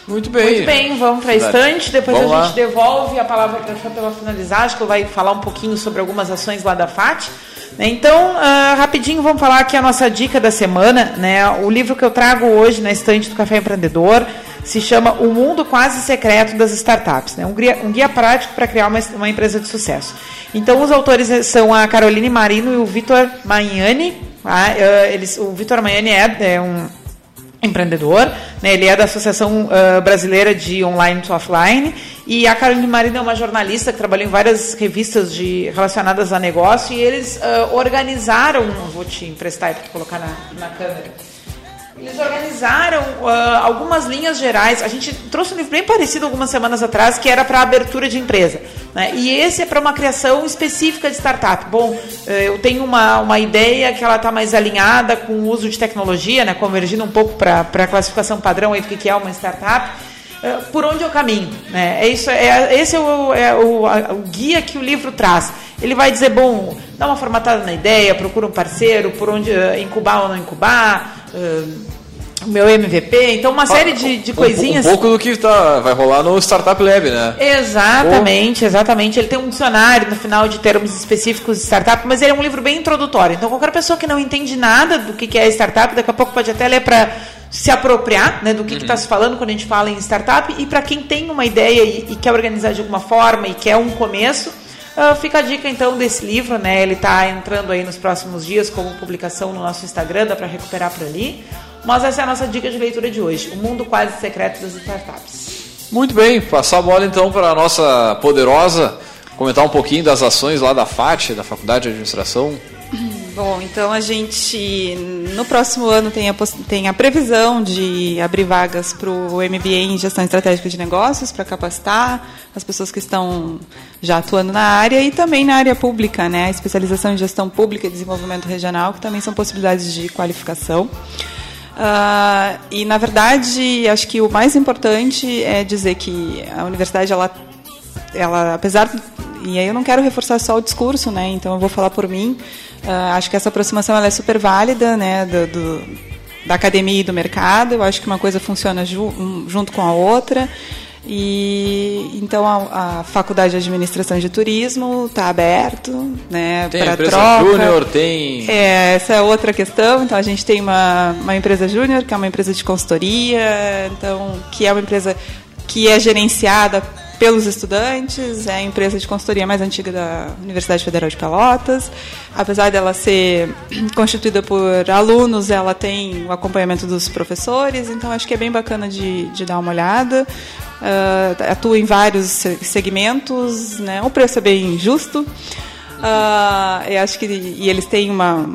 Muito bem. Muito bem, vamos para a estante, depois vamos a gente lá. devolve a palavra para a pela finalizar, acho que eu vai falar um pouquinho sobre algumas ações lá da FAT. Né, então, uh, rapidinho, vamos falar aqui a nossa dica da semana. Né? O livro que eu trago hoje na estante do Café Empreendedor se chama O Mundo Quase Secreto das Startups, né? um, guia, um guia prático para criar uma, uma, empresa de sucesso. Então, os autores são a Caroline Marino e o Vitor Magnani. Tá? Uh, eles, o Vitor Magnani é, é um empreendedor, né? ele é da Associação uh, Brasileira de Online to Offline, e a Caroline Marino é uma jornalista que trabalhou em várias revistas de, relacionadas a negócio, e eles uh, organizaram, vou te emprestar para colocar na, na câmera, eles organizaram uh, algumas linhas gerais. A gente trouxe um livro bem parecido algumas semanas atrás, que era para abertura de empresa. Né? E esse é para uma criação específica de startup. Bom, uh, eu tenho uma, uma ideia que ela está mais alinhada com o uso de tecnologia, né? convergindo um pouco para a classificação padrão aí do que é uma startup uh, por onde eu caminho. Né? É isso, é, esse é, o, é o, a, o, guia que o livro traz. Ele vai dizer, bom, dá uma formatada na ideia, procura um parceiro, por onde uh, incubar ou não incubar, o meu MVP, então uma série de, de coisinhas. Um, pouco do que tá, vai rolar no Startup Lab, né? Exatamente, exatamente. Ele tem um dicionário no final de termos específicos de startup, mas ele é um livro bem introdutório. Então qualquer pessoa que não entende nada do que é startup, daqui a pouco pode até ler para se apropriar né, do que está uhum. se falando quando a gente fala em startup e para quem tem uma ideia e, e, quer organizar de alguma forma e quer um começo, uh, fica a dica então desse livro, né? Ele está entrando aí nos próximos dias como publicação no nosso Instagram, dá para recuperar por ali. Mas essa é a nossa dica de leitura de hoje, o mundo quase secreto das startups. Muito bem, passar a bola então para a nossa poderosa, comentar um pouquinho das ações lá da FAT, da Faculdade de Administração. Bom, então a gente no próximo ano tem a, tem a previsão de abrir vagas para o MBA em Gestão Estratégica de Negócios para capacitar as pessoas que estão já atuando na área e também na área pública, né? A especialização em Gestão Pública e Desenvolvimento Regional, que também são possibilidades de qualificação. Uh, e na verdade, acho que o mais importante é dizer que a universidade ela, ela apesar e aí eu não quero reforçar só o discurso, né? Então eu vou falar por mim. Uh, acho que essa aproximação ela é super válida, né? Do, do, da academia e do mercado. Eu acho que uma coisa funciona ju um, junto com a outra. E então a, a, Faculdade de Administração de Turismo está aberto, né, para troca. Júnior, tem. É, essa é outra questão. Então a gente tem uma, uma empresa júnior que é uma empresa de consultoria, então que é uma empresa que é gerenciada pelos estudantes, é a empresa de consultoria mais antiga da Universidade Federal de Pelotas. Apesar dela ser constituída por alunos, ela tem o acompanhamento dos professores, então acho que é bem bacana de, de dar uma olhada. Uh, atua em vários segmentos, né? o preço é bem justo. Uh, eu acho que e eles têm uma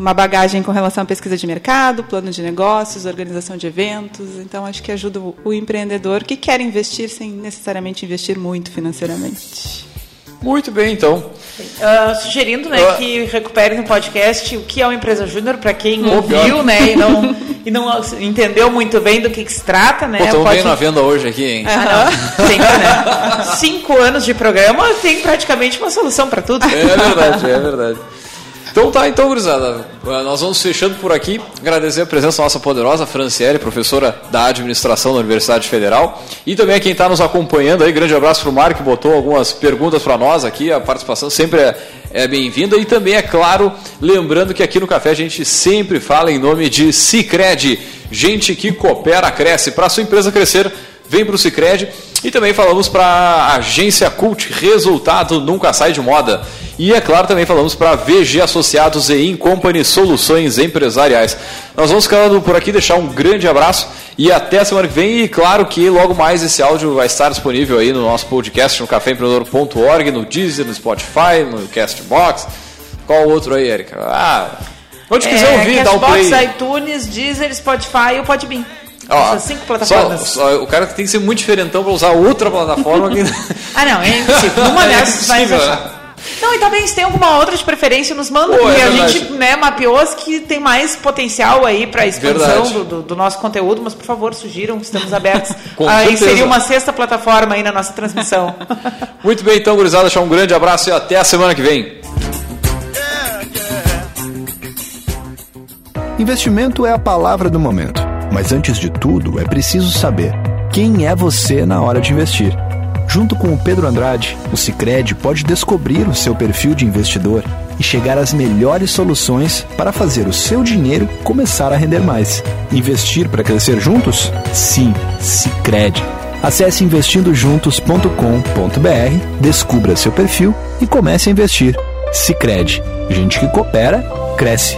uma bagagem com relação à pesquisa de mercado, plano de negócios, organização de eventos. Então, acho que ajuda o empreendedor que quer investir sem necessariamente investir muito financeiramente. Muito bem, então. Uh, sugerindo né, uh, que recupere no podcast o que é uma empresa júnior, para quem ouviu né, e, não, e não entendeu muito bem do que, que se trata. Né, Estamos pode... bem na venda hoje aqui, hein? Ah, né? Cinco anos de programa tem praticamente uma solução para tudo. É verdade, é verdade. Então tá, então, gurizada. Nós vamos fechando por aqui. Agradecer a presença da nossa poderosa Franciele, professora da administração da Universidade Federal. E também a quem está nos acompanhando aí. Grande abraço para o Mário, que botou algumas perguntas para nós aqui. A participação sempre é, é bem-vinda. E também, é claro, lembrando que aqui no Café a gente sempre fala em nome de Cicred. Gente que coopera, cresce. Para sua empresa crescer, vem para o Cicred. E também falamos para a agência Cult, resultado nunca sai de moda. E é claro, também falamos para VG Associados e In Company Soluções Empresariais. Nós vamos ficando por aqui, deixar um grande abraço e até a semana que vem. E claro que logo mais esse áudio vai estar disponível aí no nosso podcast no caféempreendedor.org, no Deezer, no Spotify, no Castbox. Qual outro aí, Erika? Ah, onde é, quiser ouvir, dá o play. iTunes, Deezer, Spotify e o Podbean. Ó, Essas cinco plataformas. Só, só, o cara tem que ser muito diferentão para usar outra plataforma. que... ah, não, é impossível. Uma é dessas vai achar. Não, e também se tem alguma outra de preferência, nos manda, Pô, porque é a gente né, mapeou as que tem mais potencial aí para expansão do, do, do, nosso conteúdo, mas por favor, sugiram, estamos abertos a inserir uma sexta plataforma aí na nossa transmissão. Muito bem, então, gurizada, deixar um grande abraço e até a semana que vem. Investimento é a palavra do momento, mas antes de tudo é preciso saber quem é você na hora de investir. Junto com o Pedro Andrade, o Sicredi pode descobrir o seu perfil de investidor e chegar às melhores soluções para fazer o seu dinheiro começar a render mais. Investir para crescer juntos? Sim, Sicredi. Acesse investindojuntos.com.br, descubra seu perfil e comece a investir. Sicredi. Gente que coopera, cresce.